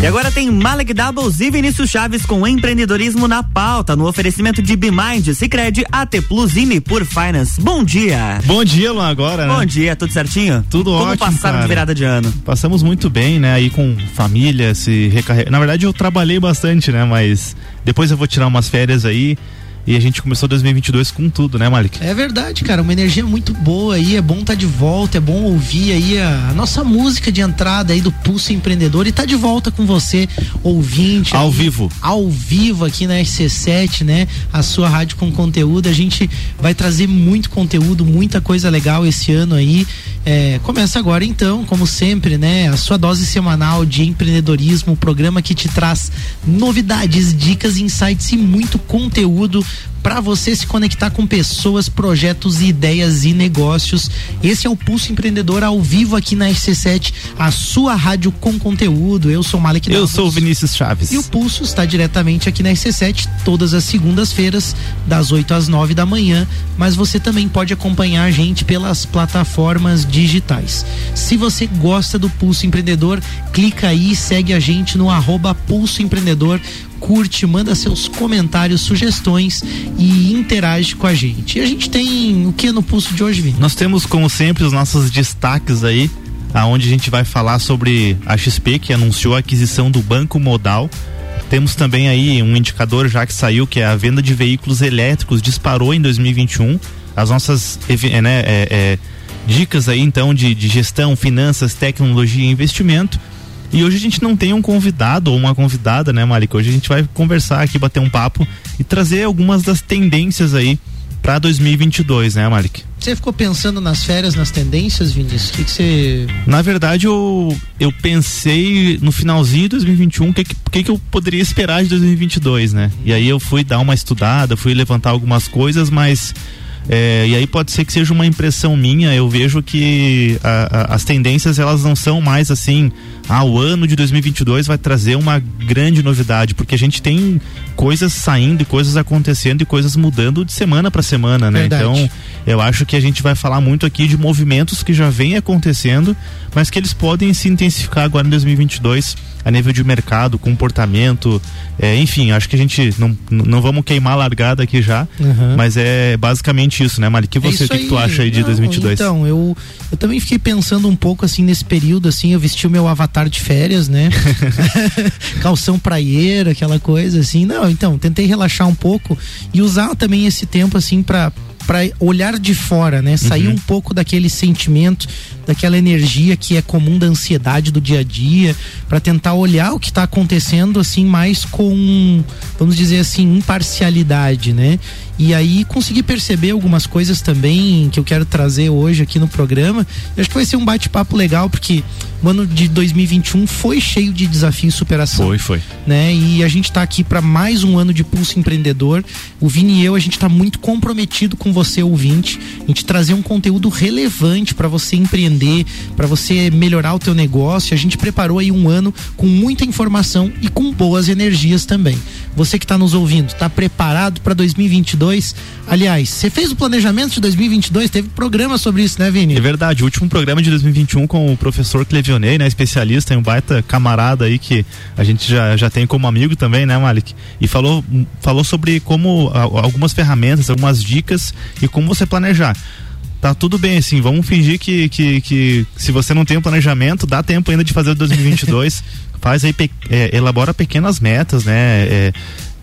E agora tem Malek Doubles e Vinícius Chaves com empreendedorismo na pauta, no oferecimento de Bimind, Cicred, AT Plus e por Finance. Bom dia. Bom dia, Luan, agora, né? Bom dia, tudo certinho? Tudo Como ótimo, Como passaram cara. de virada de ano? Passamos muito bem, né? Aí com família, se recarregar. Na verdade, eu trabalhei bastante, né? Mas depois eu vou tirar umas férias aí e a gente começou 2022 com tudo, né, Malik? É verdade, cara. Uma energia muito boa aí. É bom estar tá de volta. É bom ouvir aí a, a, nossa música de entrada aí do Pulso Empreendedor. E tá de volta com você, ouvinte. Ao aí, vivo. Ao vivo aqui na RC7, né? A sua rádio com conteúdo. A gente vai trazer muito conteúdo, muita coisa legal esse ano aí. É, começa agora então, como sempre, né? A sua dose semanal de empreendedorismo, o programa que te traz novidades, dicas, insights e muito conteúdo para você se conectar com pessoas, projetos, ideias e negócios. Esse é o Pulso Empreendedor ao vivo aqui na RC7, a sua rádio com conteúdo. Eu sou Malek Eu Davos. sou o Vinícius Chaves. E o Pulso está diretamente aqui na RC7 todas as segundas-feiras, das 8 às 9 da manhã, mas você também pode acompanhar a gente pelas plataformas digitais. Se você gosta do Pulso Empreendedor, clica aí e segue a gente no arroba Pulso Empreendedor curte, manda seus comentários, sugestões e interage com a gente. E a gente tem o que no pulso de hoje, Vini? Nós temos, como sempre, os nossos destaques aí, aonde a gente vai falar sobre a XP que anunciou a aquisição do Banco Modal. Temos também aí um indicador já que saiu, que é a venda de veículos elétricos disparou em 2021. As nossas né, é, é, dicas aí então de, de gestão, finanças, tecnologia e investimento. E hoje a gente não tem um convidado ou uma convidada, né, Marica? Hoje a gente vai conversar aqui, bater um papo e trazer algumas das tendências aí para 2022, né, Malik? Você ficou pensando nas férias, nas tendências, Vinícius? O que você. Na verdade, eu, eu pensei no finalzinho de 2021 o que, que, que eu poderia esperar de 2022, né? E aí eu fui dar uma estudada, fui levantar algumas coisas, mas. É, e aí pode ser que seja uma impressão minha, eu vejo que a, a, as tendências elas não são mais assim, ah, o ano de 2022 vai trazer uma grande novidade, porque a gente tem coisas saindo e coisas acontecendo e coisas mudando de semana para semana, né? Verdade. Então, eu acho que a gente vai falar muito aqui de movimentos que já vêm acontecendo, mas que eles podem se intensificar agora em 2022 a nível de mercado, comportamento, é, enfim, acho que a gente não, não vamos queimar a largada aqui já, Uhum. mas é basicamente isso, né, Mari? Que você, É o que, isso que tu aí. acha aí de Não, 2022? Então, eu, eu também fiquei pensando um pouco assim nesse período, assim, eu vesti o meu avatar de férias, né? Calção praieiro, aquela coisa assim. Não, então, tentei relaxar um pouco e usar também esse tempo assim para para olhar de fora, né? Sair Uhum. um pouco daquele sentimento, daquela energia que é comum da ansiedade do dia a dia, para tentar olhar o que está acontecendo assim mais com, vamos dizer assim, imparcialidade, né? E aí conseguir perceber algumas coisas também que eu quero trazer hoje aqui no programa. Eu acho que vai ser um bate-papo legal porque o ano de 2021 foi cheio de desafio e superação Foi, foi. né? E a gente está aqui para mais um ano de Pulso Empreendedor. O Vini e eu, a gente está muito comprometido com você, ouvinte, a gente trazer um conteúdo relevante para você empreender, para você melhorar o teu negócio. A gente preparou aí um ano com muita informação e com boas energias também. Você que está nos ouvindo, está preparado para 2022? Aliás, você fez o planejamento de 2022? Teve programa sobre isso, né, Vini? É verdade, o último programa de 2021 com o professor Clevionei, né, especialista, um baita camarada aí que a gente já, já tem como amigo também, né, Malik? E falou, falou sobre como algumas ferramentas, algumas dicas e como você planejar. Tá tudo bem, assim, vamos fingir que, que, que se você não tem um planejamento, dá tempo ainda de fazer o 2022. Faz aí, pe- é, elabora pequenas metas, né? é,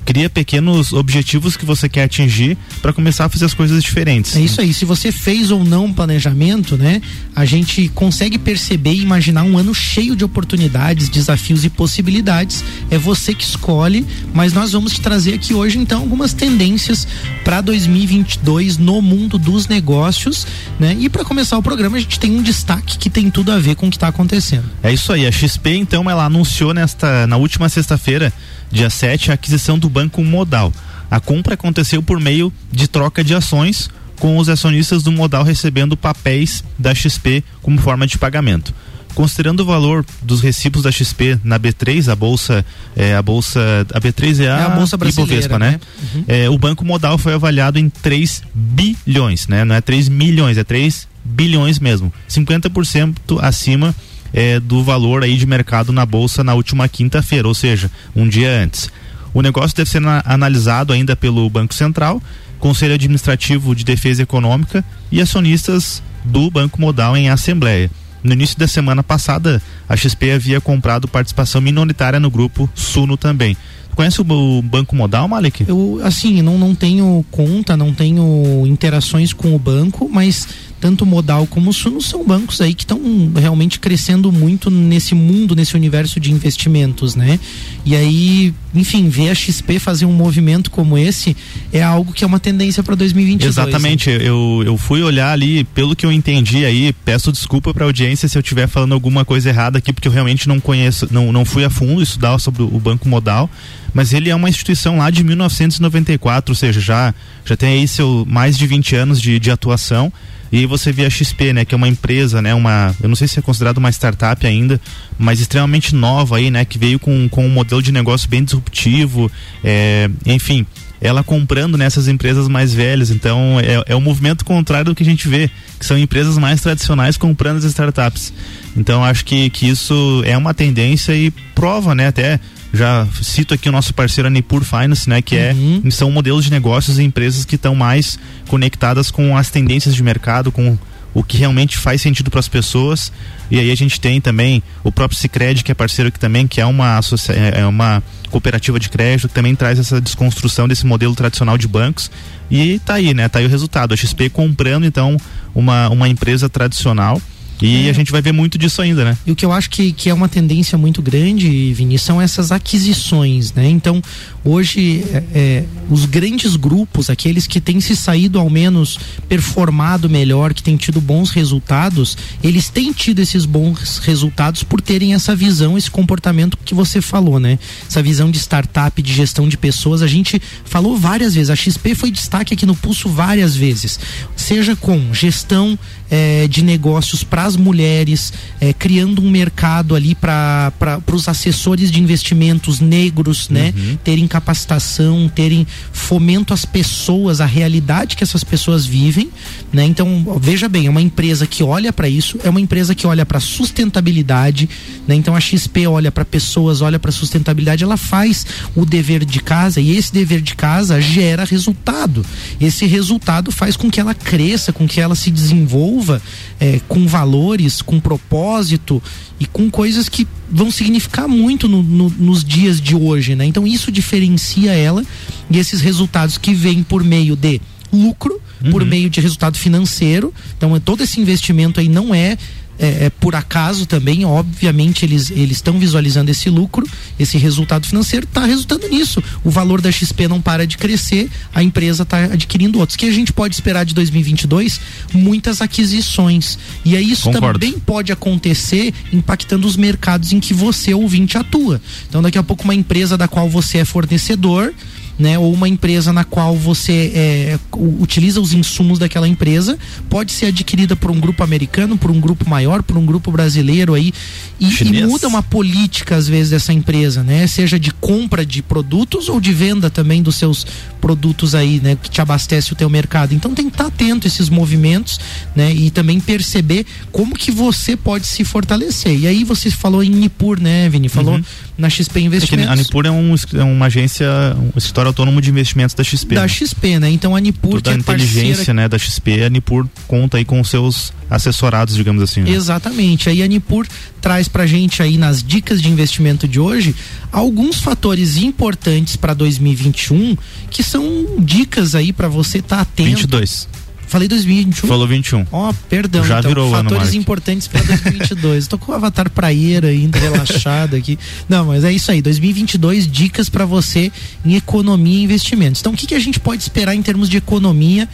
cria pequenos objetivos que você quer atingir para começar a fazer as coisas diferentes. É isso aí. Se você fez ou não um planejamento, né? A gente consegue perceber e imaginar um ano cheio de oportunidades, desafios e possibilidades. É você que escolhe, mas nós vamos te trazer aqui hoje então algumas tendências para 2022 no mundo dos negócios, né? E para começar o programa, a gente tem um destaque que tem tudo a ver com o que está acontecendo. É isso aí. A XP, então, ela anunciou nesta, na última sexta-feira, dia 7, a aquisição do Banco Modal. A compra aconteceu por meio de troca de ações, com os acionistas do Modal recebendo papéis da XP como forma de pagamento. Considerando o valor dos recibos da XP na B3, a bolsa, é, a bolsa, a B3 é a, É a bolsa brasileira, Ibovespa, né? né? Uhum. É, o Banco Modal foi avaliado em 3 bilhões, né? Não é 3 milhões, é 3 bilhões mesmo. 50% acima é, do valor aí de mercado na bolsa na última quinta-feira, ou seja, um dia antes. O negócio deve ser analisado ainda pelo Banco Central, Conselho Administrativo de Defesa Econômica e acionistas do Banco Modal em assembleia. No início da semana passada, a XP havia comprado participação minoritária no grupo Suno também. Conhece o, Banco Modal, Malik? Eu, assim, não, não tenho conta, não tenho interações com o banco, mas tanto Modal como o Suno são bancos aí que estão realmente crescendo muito nesse mundo, nesse universo de investimentos, né? E aí, enfim, ver a XP fazer um movimento como esse é algo que é uma tendência para 2022. Exatamente, né? eu, eu fui olhar ali, pelo que eu entendi aí, peço desculpa para a audiência se eu estiver falando alguma coisa errada aqui, porque eu realmente não conheço, não, não fui a fundo estudar sobre o Banco Modal, mas ele é uma instituição lá de 1994, ou seja, já, já tem aí seu mais de 20 anos de, de atuação e você vê a XP, né, que é uma empresa, né, uma, eu não sei se é considerado uma startup ainda, mas extremamente nova aí, né, que veio com, com um modelo de negócio bem disruptivo, é, enfim, ela comprando nessas empresas mais velhas. Então é, é o movimento contrário do que a gente vê, que são empresas mais tradicionais comprando as startups. Então acho que, que isso é uma tendência e prova, né? Até já cito aqui o nosso parceiro Anipur Finance, né, que é, uhum. é são modelos de negócios e empresas que estão mais conectadas com as tendências de mercado, com o que realmente faz sentido para as pessoas. E aí a gente tem também o próprio Sicredi, que é parceiro aqui também, que é uma é, é uma cooperativa de crédito, que também traz essa desconstrução desse modelo tradicional de bancos. E tá aí, né? Tá aí o resultado. A XP comprando então uma, uma empresa tradicional e é. a gente vai ver muito disso ainda, né? E o que eu acho que, que é uma tendência muito grande, Vini, são essas aquisições, né? Então, hoje, é, é, os grandes grupos, aqueles que têm se saído ao menos performado melhor, que têm tido bons resultados, eles têm tido esses bons resultados por terem essa visão, esse comportamento que você falou, né? Essa visão de startup, de gestão de pessoas. A gente falou várias vezes, a XP foi destaque aqui no Pulso várias vezes, seja com gestão é, de negócios para as mulheres, é, criando um mercado ali para os assessores de investimentos negros, né? Uhum. Terem capacitação, terem fomento às pessoas, à realidade que essas pessoas vivem, né? Então, veja bem, é uma empresa que olha para isso, é uma empresa que olha para sustentabilidade, né? Então a XP olha para pessoas, olha para sustentabilidade, ela faz o dever de casa e esse dever de casa gera resultado. Esse resultado faz com que ela cresça, com que ela se desenvolva é, com valores, com propósito e com coisas que vão significar muito no, no, nos dias de hoje, né? Então isso diferencia ela e esses resultados que vêm por meio de lucro, uhum. por meio de resultado financeiro. Então todo esse investimento aí não é é, é, por acaso também, obviamente eles eles estão visualizando esse lucro, esse resultado financeiro está resultando nisso. O valor da XP não para de crescer, a empresa está adquirindo outros. Que a gente pode esperar de 2022 muitas aquisições. E aí isso Concordo. também pode acontecer impactando os mercados em que você ouvinte atua. Então daqui a pouco uma empresa da qual você é fornecedor né, ou uma empresa na qual você é, utiliza os insumos daquela empresa, pode ser adquirida por um grupo americano, por um grupo maior, por um grupo brasileiro aí e, e, muda uma política às vezes dessa empresa, né, seja de compra de produtos ou de venda também dos seus produtos aí, né, que te abastece o teu mercado. Então tem que estar atento a esses movimentos, né, e também perceber como que você pode se fortalecer. E aí você falou em Nipur, né, Vini? Falou uhum. Na XP Investimentos. É a Nipur é, um, é uma agência, um escritório autônomo de investimentos da XP. Da né? XP, né? Então a Nipur Toda a é inteligência, parceira... né, da XP, a Nipur conta aí com seus assessorados, digamos assim. Né? Exatamente. Aí a Nipur traz pra gente aí nas dicas de investimento de hoje alguns fatores importantes para 2021 que são dicas aí para você estar tá atento. 22. Falei 2021? Falou 21. Ó, oh, perdão. Já então, virou fatores importantes para 2022. Tô com o avatar praieira ainda relaxado aqui. Não, mas é isso aí. 2022 dicas para você em economia e investimentos. Então, o que, que a gente pode esperar em termos de economia?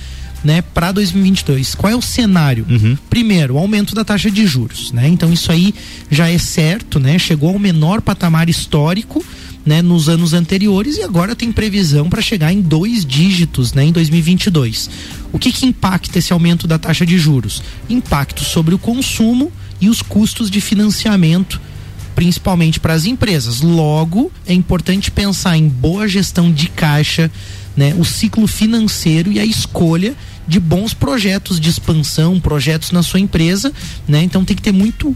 né, para 2022. Qual é o cenário? Uhum. Primeiro, o aumento da taxa de juros, né? Então isso aí já é certo, né? Chegou ao menor patamar histórico, né, nos anos anteriores e agora tem previsão para chegar em dois dígitos, né, em 2022. O que que impacta esse aumento da taxa de juros? Impacto sobre o consumo e os custos de financiamento principalmente para as empresas. Logo, é importante pensar em boa gestão de caixa, né, o ciclo financeiro e a escolha de bons projetos de expansão, projetos na sua empresa, né? Então tem que ter muito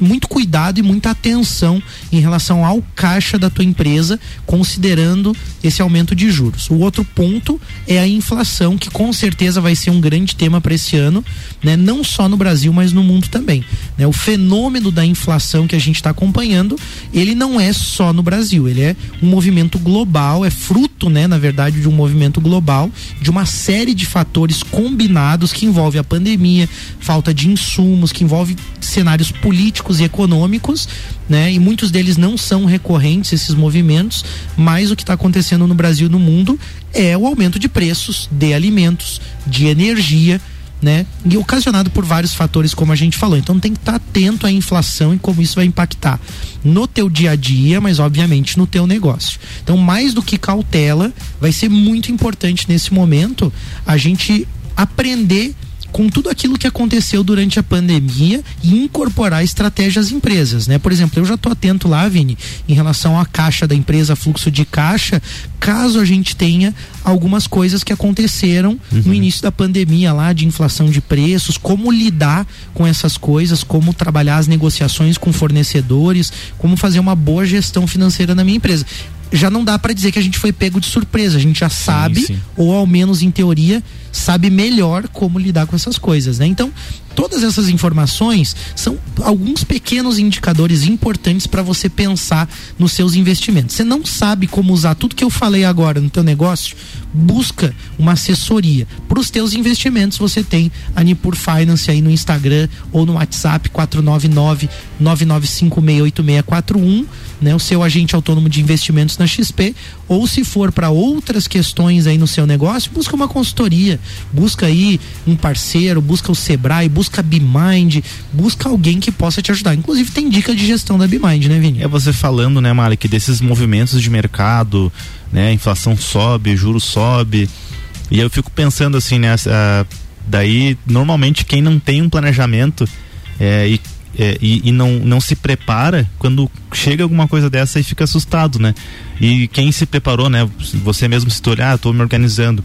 muito cuidado e muita atenção em relação ao caixa da tua empresa, considerando esse aumento de juros. O outro ponto é a inflação, que com certeza vai ser um grande tema para esse ano, né? não só no Brasil, mas no mundo também. Né? O fenômeno da inflação que a gente está acompanhando, ele não é só no Brasil, ele é um movimento global, é fruto, né, na verdade, de um movimento global, de uma série de fatores combinados que envolve a pandemia, falta de insumos, que envolve cenários políticos e econômicos, né? E muitos deles não são recorrentes esses movimentos, mas o que está acontecendo no Brasil e no mundo é o aumento de preços de alimentos, de energia, né? E ocasionado por vários fatores, como a gente falou. Então tem que estar tá atento à inflação e como isso vai impactar no teu dia a dia, mas obviamente no teu negócio. Então, mais do que cautela, vai ser muito importante nesse momento a gente aprender com tudo aquilo que aconteceu durante a pandemia e incorporar estratégias às empresas, né? Por exemplo, eu já estou atento lá, Vini, em relação à caixa da empresa, fluxo de caixa, caso a gente tenha algumas coisas que aconteceram uhum. no início da pandemia lá, de inflação de preços, como lidar com essas coisas, como trabalhar as negociações com fornecedores, como fazer uma boa gestão financeira na minha empresa já não dá para dizer que a gente foi pego de surpresa. A gente já sabe, sim, sim. ou ao menos em teoria, sabe melhor como lidar com essas coisas, né? Então, todas essas informações são alguns pequenos indicadores importantes para você pensar nos seus investimentos. Você não sabe como usar tudo que eu falei agora no teu negócio? Busca uma assessoria. Para os teus investimentos, você tem a Nipur Finance aí no Instagram ou no WhatsApp 499 99568641 né, o seu agente autônomo de investimentos na XP, ou se for para outras questões aí no seu negócio, busca uma consultoria, busca aí um parceiro, busca o Sebrae, busca a BeMind, busca alguém que possa te ajudar. Inclusive tem dica de gestão da BeMind, né, Vini? É você falando, né, que desses movimentos de mercado, né, inflação sobe, juros sobe, e eu fico pensando assim, né, daí normalmente quem não tem um planejamento é, e é, e, e, não, não se prepara, quando chega alguma coisa dessa e fica assustado, né? E quem se preparou, né? Você mesmo se olhar, ah, estou me organizando.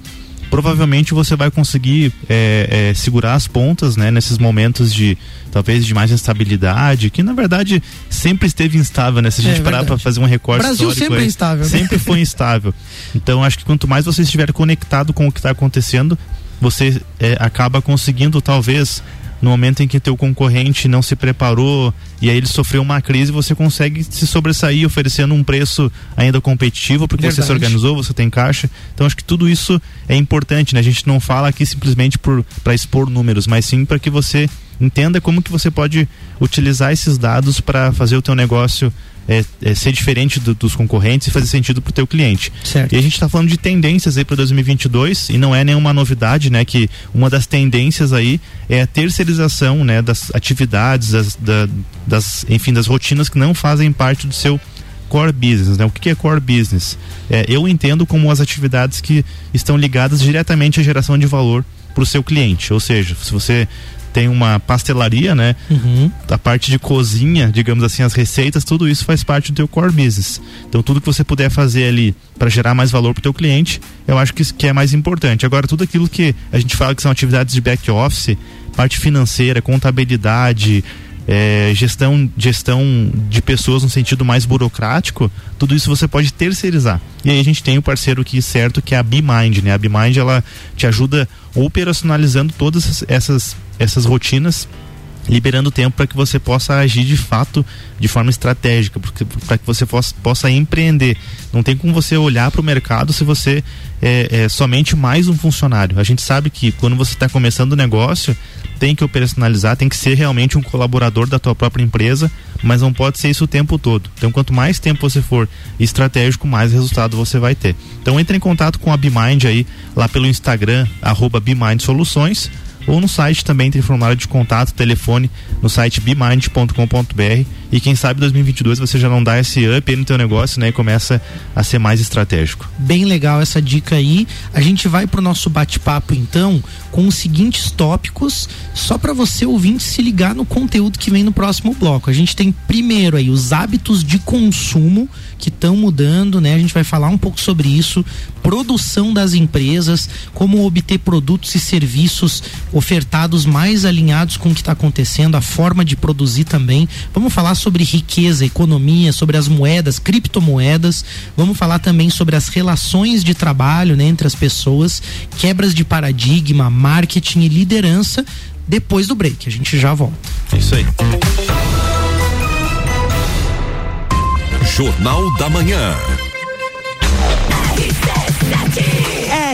Provavelmente você vai conseguir é, é, segurar as pontas, né? Nesses momentos de talvez de mais instabilidade, que na verdade sempre esteve instável, né? Se a gente é, parar para fazer um recorte Brasil histórico, sempre é instável, sempre foi instável. Então acho que quanto mais você estiver conectado com o que está acontecendo, você é, acaba conseguindo talvez no momento em que teu concorrente não se preparou e aí ele sofreu uma crise, você consegue se sobressair oferecendo um preço ainda competitivo porque Verdade. você se organizou, você tem caixa. Então acho que tudo isso é importante, né? A gente não fala aqui simplesmente para expor números, mas sim para que você entenda como que você pode utilizar esses dados para fazer o teu negócio é, é, ser diferente do, dos concorrentes e fazer sentido para o teu cliente. Certo. E a gente está falando de tendências aí para 2022 e não é nenhuma novidade, né? Que uma das tendências aí é a terceirização, né? Das atividades, das, da, das, enfim, das rotinas que não fazem parte do seu core business, né? O que é core business? É, eu entendo como as atividades que estão ligadas diretamente à geração de valor para o seu cliente. Ou seja, se você tem uma pastelaria, né? Uhum. A parte de cozinha, digamos assim, as receitas, tudo isso faz parte do teu core business. Então tudo que você puder fazer ali para gerar mais valor para o teu cliente, eu acho que, que é mais importante. Agora tudo aquilo que a gente fala que são atividades de back office, parte financeira, contabilidade, é, gestão, gestão de pessoas no sentido mais burocrático, tudo isso você pode terceirizar. E aí a gente tem o parceiro aqui certo que é a BeMind, né? A BeMind ela te ajuda operacionalizando todas essas, essas rotinas liberando tempo para que você possa agir de fato de forma estratégica, para que você possa, possa empreender. Não tem como você olhar para o mercado se você é, é, somente mais um funcionário. A gente sabe que quando você está começando o negócio, tem que operacionalizar, tem que ser realmente um colaborador da tua própria empresa, mas não pode ser isso o tempo todo. Então, quanto mais tempo você for estratégico, mais resultado você vai ter. Então, entre em contato com a BeMind aí, lá pelo Instagram, arroba Soluções, ou no site também tem formulário de contato, telefone, no site bemind.com.br e quem sabe 2022 você já não dá esse up no teu negócio, né? E começa a ser mais estratégico. Bem legal essa dica aí. A gente vai pro nosso bate-papo então com os seguintes tópicos, só para você ouvinte se ligar no conteúdo que vem no próximo bloco. A gente tem primeiro aí os hábitos de consumo que estão mudando, né? A gente vai falar um pouco sobre isso, produção das empresas, como obter produtos e serviços ofertados mais alinhados com o que está acontecendo, a forma de produzir também. Vamos falar sobre riqueza, economia, sobre as moedas, criptomoedas. Vamos falar também sobre as relações de trabalho né, entre as pessoas, quebras de paradigma, marketing e liderança. Depois do break, a gente já volta. É isso aí. Jornal da Manhã.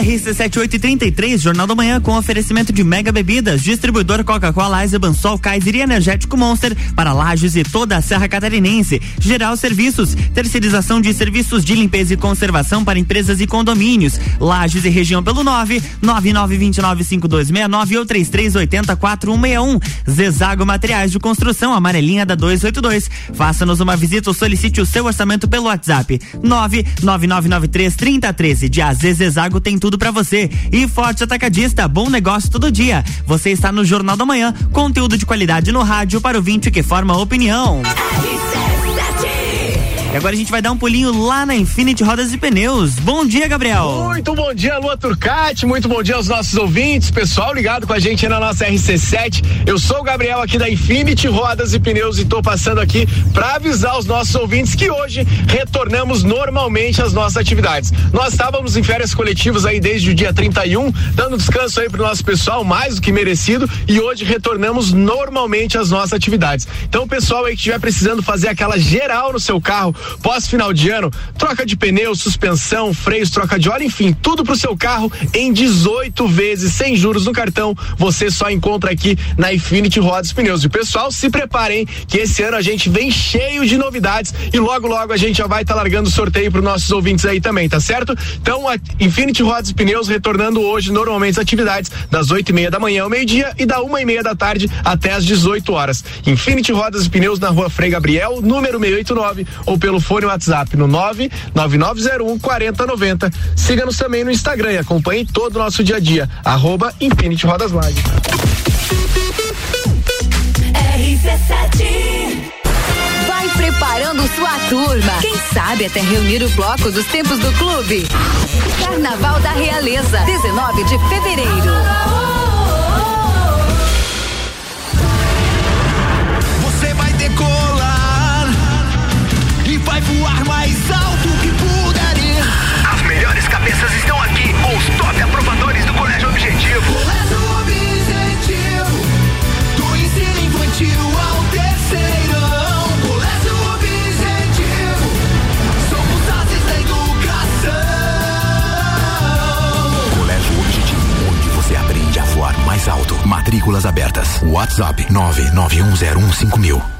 RC7833, Jornal da Manhã, com oferecimento de mega bebidas, distribuidor Coca-Cola, Eisenbahn, Sol, Kaiser e Energético Monster para Lages e toda a Serra Catarinense. Geral Serviços, terceirização de serviços de limpeza e conservação para empresas e condomínios. Lages e região pelo 9 99295269 ou 33804161. Zezago Materiais de Construção, amarelinha da 282. Faça-nos uma visita ou solicite o seu orçamento pelo WhatsApp 99993 3013. De AZ Zezago tem tudo para você. E Forte Atacadista, bom negócio todo dia. Você está no Jornal da Manhã, conteúdo de qualidade no rádio para o vinte que forma opinião. E agora a gente vai dar um pulinho lá na Infinity Rodas e Pneus. Bom dia, Gabriel. Muito bom dia, Lua Turcati. Muito bom dia aos nossos ouvintes, pessoal ligado com a gente na nossa RC7. Eu sou o Gabriel aqui da Infinity Rodas e Pneus e estou passando aqui para avisar os nossos ouvintes que hoje retornamos normalmente às nossas atividades. Nós estávamos em férias coletivas aí desde o dia 31, dando descanso aí pro nosso pessoal, mais do que merecido, e hoje retornamos normalmente às nossas atividades. Então, pessoal aí que estiver precisando fazer aquela geral no seu carro, pós final de ano, troca de pneu, suspensão, freios, troca de óleo, enfim, tudo pro seu carro em 18 vezes, sem juros no cartão. Você só encontra aqui na Infinity Rodas Pneus. E pessoal, se preparem que esse ano a gente vem cheio de novidades e logo logo a gente já vai estar tá largando sorteio para nossos ouvintes aí também, tá certo? Então, a Infinity Rodas Pneus retornando hoje normalmente as atividades das oito e meia da manhã ao meio-dia e da uma e meia da tarde até as 18 horas. Infinity Rodas e Pneus na rua Frei Gabriel, número 689 ou pelo pelo fone WhatsApp no 99901 4090. Siga-nos também no Instagram e acompanhe todo o nosso dia a dia. Arroba Infinity Rodas Live. Vai preparando sua turma. Quem sabe até reunir o bloco dos tempos do clube. Carnaval da Realeza, 19 de fevereiro. WhatsApp 991015000.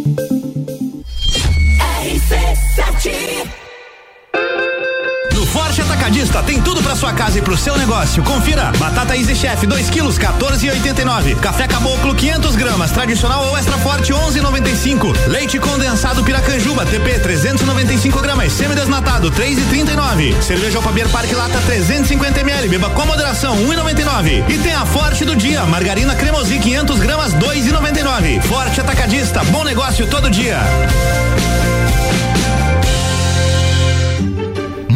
Atacadista tem tudo para sua casa e pro seu negócio. Confira: batata Easy Chef 2 quilos 14,89. Café Caboclo 500 gramas, tradicional ou extra forte 11,95. Leite condensado Piracanjuba TP 395 gramas, semidesnatado 3,39. Cerveja Alfabier Parque Lata 350 ml, beba com moderação 1,99. E tem a Forte do dia, margarina cremosi 500 gramas 2,99. Forte Atacadista, bom negócio todo dia.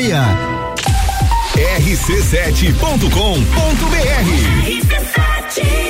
rc7.com.br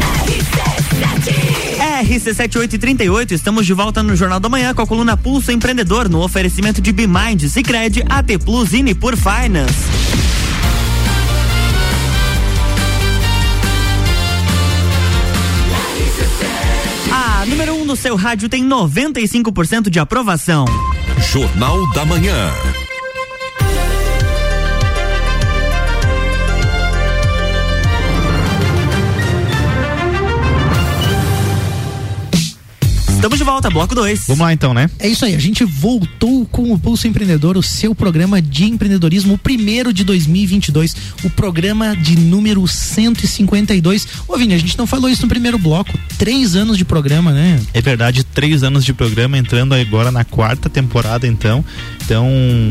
RC7838, estamos de volta no Jornal da Manhã com a coluna Pulso Empreendedor no oferecimento de Bimind, Cicred, AT Plus e Nipur Finance. A número 1 um no seu rádio tem 95% de aprovação. Jornal da Manhã. Estamos de volta, bloco 2. Vamos lá então, né? É isso aí, a gente voltou com o Pulso Empreendedor, o seu programa de empreendedorismo, o primeiro de 2022, o programa de número 152. Ô Vini, a gente não falou isso no primeiro bloco, três anos de programa, né? É verdade, três anos de programa, entrando agora na quarta temporada, então. Então,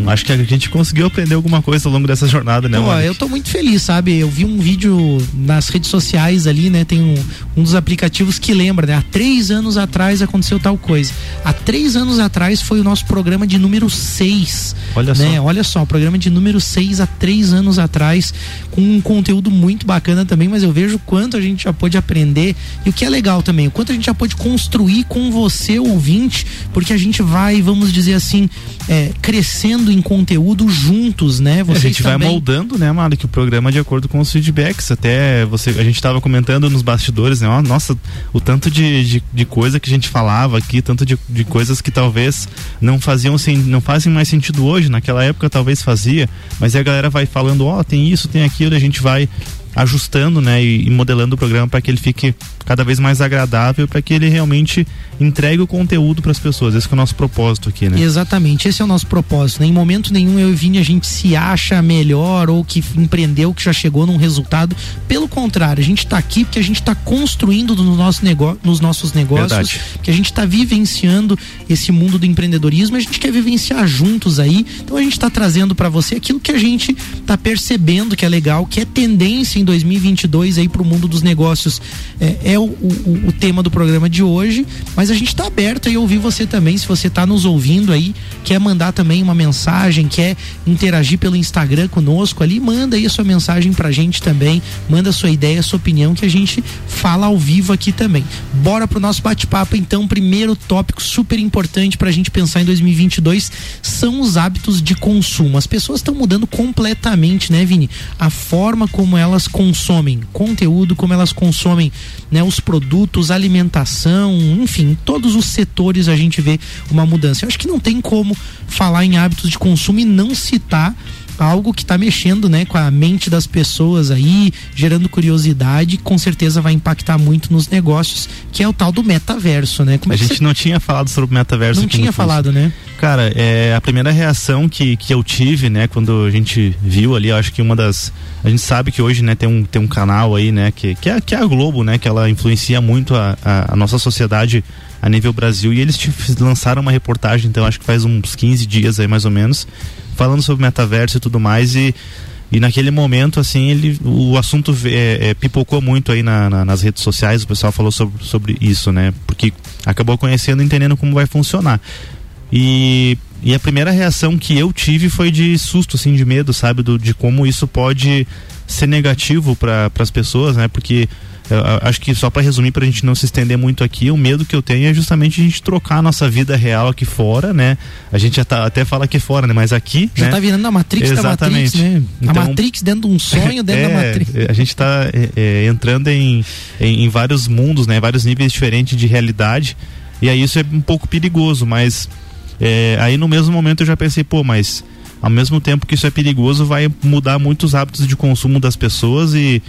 acho que a gente conseguiu aprender alguma coisa ao longo dessa jornada, né? Pô, eu tô muito feliz, sabe? Eu vi um vídeo nas redes sociais ali, né? Tem um, um dos aplicativos que lembra, né? Há três anos atrás aconteceu tal coisa. Há três anos atrás foi o nosso programa de número 6. Olha né? só. Olha só, o programa de número 6 há três anos atrás, com um conteúdo muito bacana também, mas eu vejo o quanto a gente já pôde aprender e o que é legal também, o quanto a gente já pôde construir com você, ouvinte, porque a gente vai, vamos dizer assim, é, crescendo em conteúdo juntos, né? a Vocês gente vai também. moldando, né, que o programa de acordo com os feedbacks. Até você, a gente estava comentando nos bastidores, né? ó, nossa, o tanto de, de, de coisa que a gente falava aqui, tanto de, de coisas que talvez não faziam não fazem mais sentido hoje. Naquela época talvez fazia, mas aí a galera vai falando, ó, tem isso, tem aquilo, e a gente vai ajustando, né, e, e modelando o programa para que ele fique cada vez mais agradável, para que ele realmente entregue o conteúdo para as pessoas. Esse que é o nosso propósito aqui, né? Exatamente, esse é o nosso propósito. Né? Em momento nenhum eu e Vini a gente se acha melhor ou que empreendeu, que já chegou num resultado. Pelo contrário, a gente está aqui porque a gente está construindo no nosso negócio, nos nossos negócios, Verdade. que a gente está vivenciando esse mundo do empreendedorismo. A gente quer vivenciar juntos aí. Então a gente está trazendo para você aquilo que a gente está percebendo que é legal, que é tendência em 2022 aí para o mundo dos negócios. É, é o, o- o tema do programa de hoje, mas a gente está aberto aí a ouvir você também. Se você está nos ouvindo aí, quer mandar também uma mensagem, quer interagir pelo Instagram conosco ali, manda aí a sua mensagem pra gente também, manda a sua ideia, a sua opinião que a gente fala ao vivo aqui também. Bora pro nosso bate-papo então, primeiro tópico super importante pra gente pensar em 2022 são os hábitos de consumo. As pessoas estão mudando completamente, né, Vini? A forma como elas consomem conteúdo, como elas consomem, né, os produtos, alimentação, enfim, todos os setores a gente vê uma mudança. Eu acho que não tem como falar em hábitos de consumo e não citar algo que está mexendo, né, com a mente das pessoas aí, gerando curiosidade, com certeza vai impactar muito nos negócios, que é o tal do metaverso, né? Como A é gente você não tinha falado sobre o metaverso não tinha falado, né? Cara, é a primeira reação que, que eu tive, né, quando a gente viu ali, eu acho que uma das. A gente sabe que hoje, né, tem um, tem um canal aí, né, que, que, é, que é a Globo, né, que ela influencia muito a, a, a nossa sociedade a nível Brasil. E eles te- lançaram uma reportagem, então acho que faz uns 15 dias aí mais ou menos, falando sobre metaverso e tudo mais e e naquele momento, assim, ele, o assunto é, é, pipocou muito aí na, na, nas redes sociais, o pessoal falou sobre, sobre isso, né? Porque acabou conhecendo, entendendo como vai funcionar. E, e a primeira reação que eu tive foi de susto, assim, de medo, sabe? Do, de como isso pode ser negativo para as pessoas, né? Porque acho que só para resumir, para a gente não se estender muito aqui, o medo que eu tenho é justamente a gente trocar a nossa vida real aqui fora, né? A gente já tá, até fala aqui fora, né? Mas aqui. Já né? tá virando a Matrix Exatamente. da Matrix, né? Então, a Matrix dentro de um sonho dentro é, da Matrix. A gente tá é, é, entrando em, em, em vários mundos, né? Vários níveis diferentes de realidade. E aí isso é um pouco perigoso, mas é, aí no mesmo momento eu já pensei, pô, mas ao mesmo tempo que isso é perigoso, vai mudar muitos hábitos de consumo das pessoas e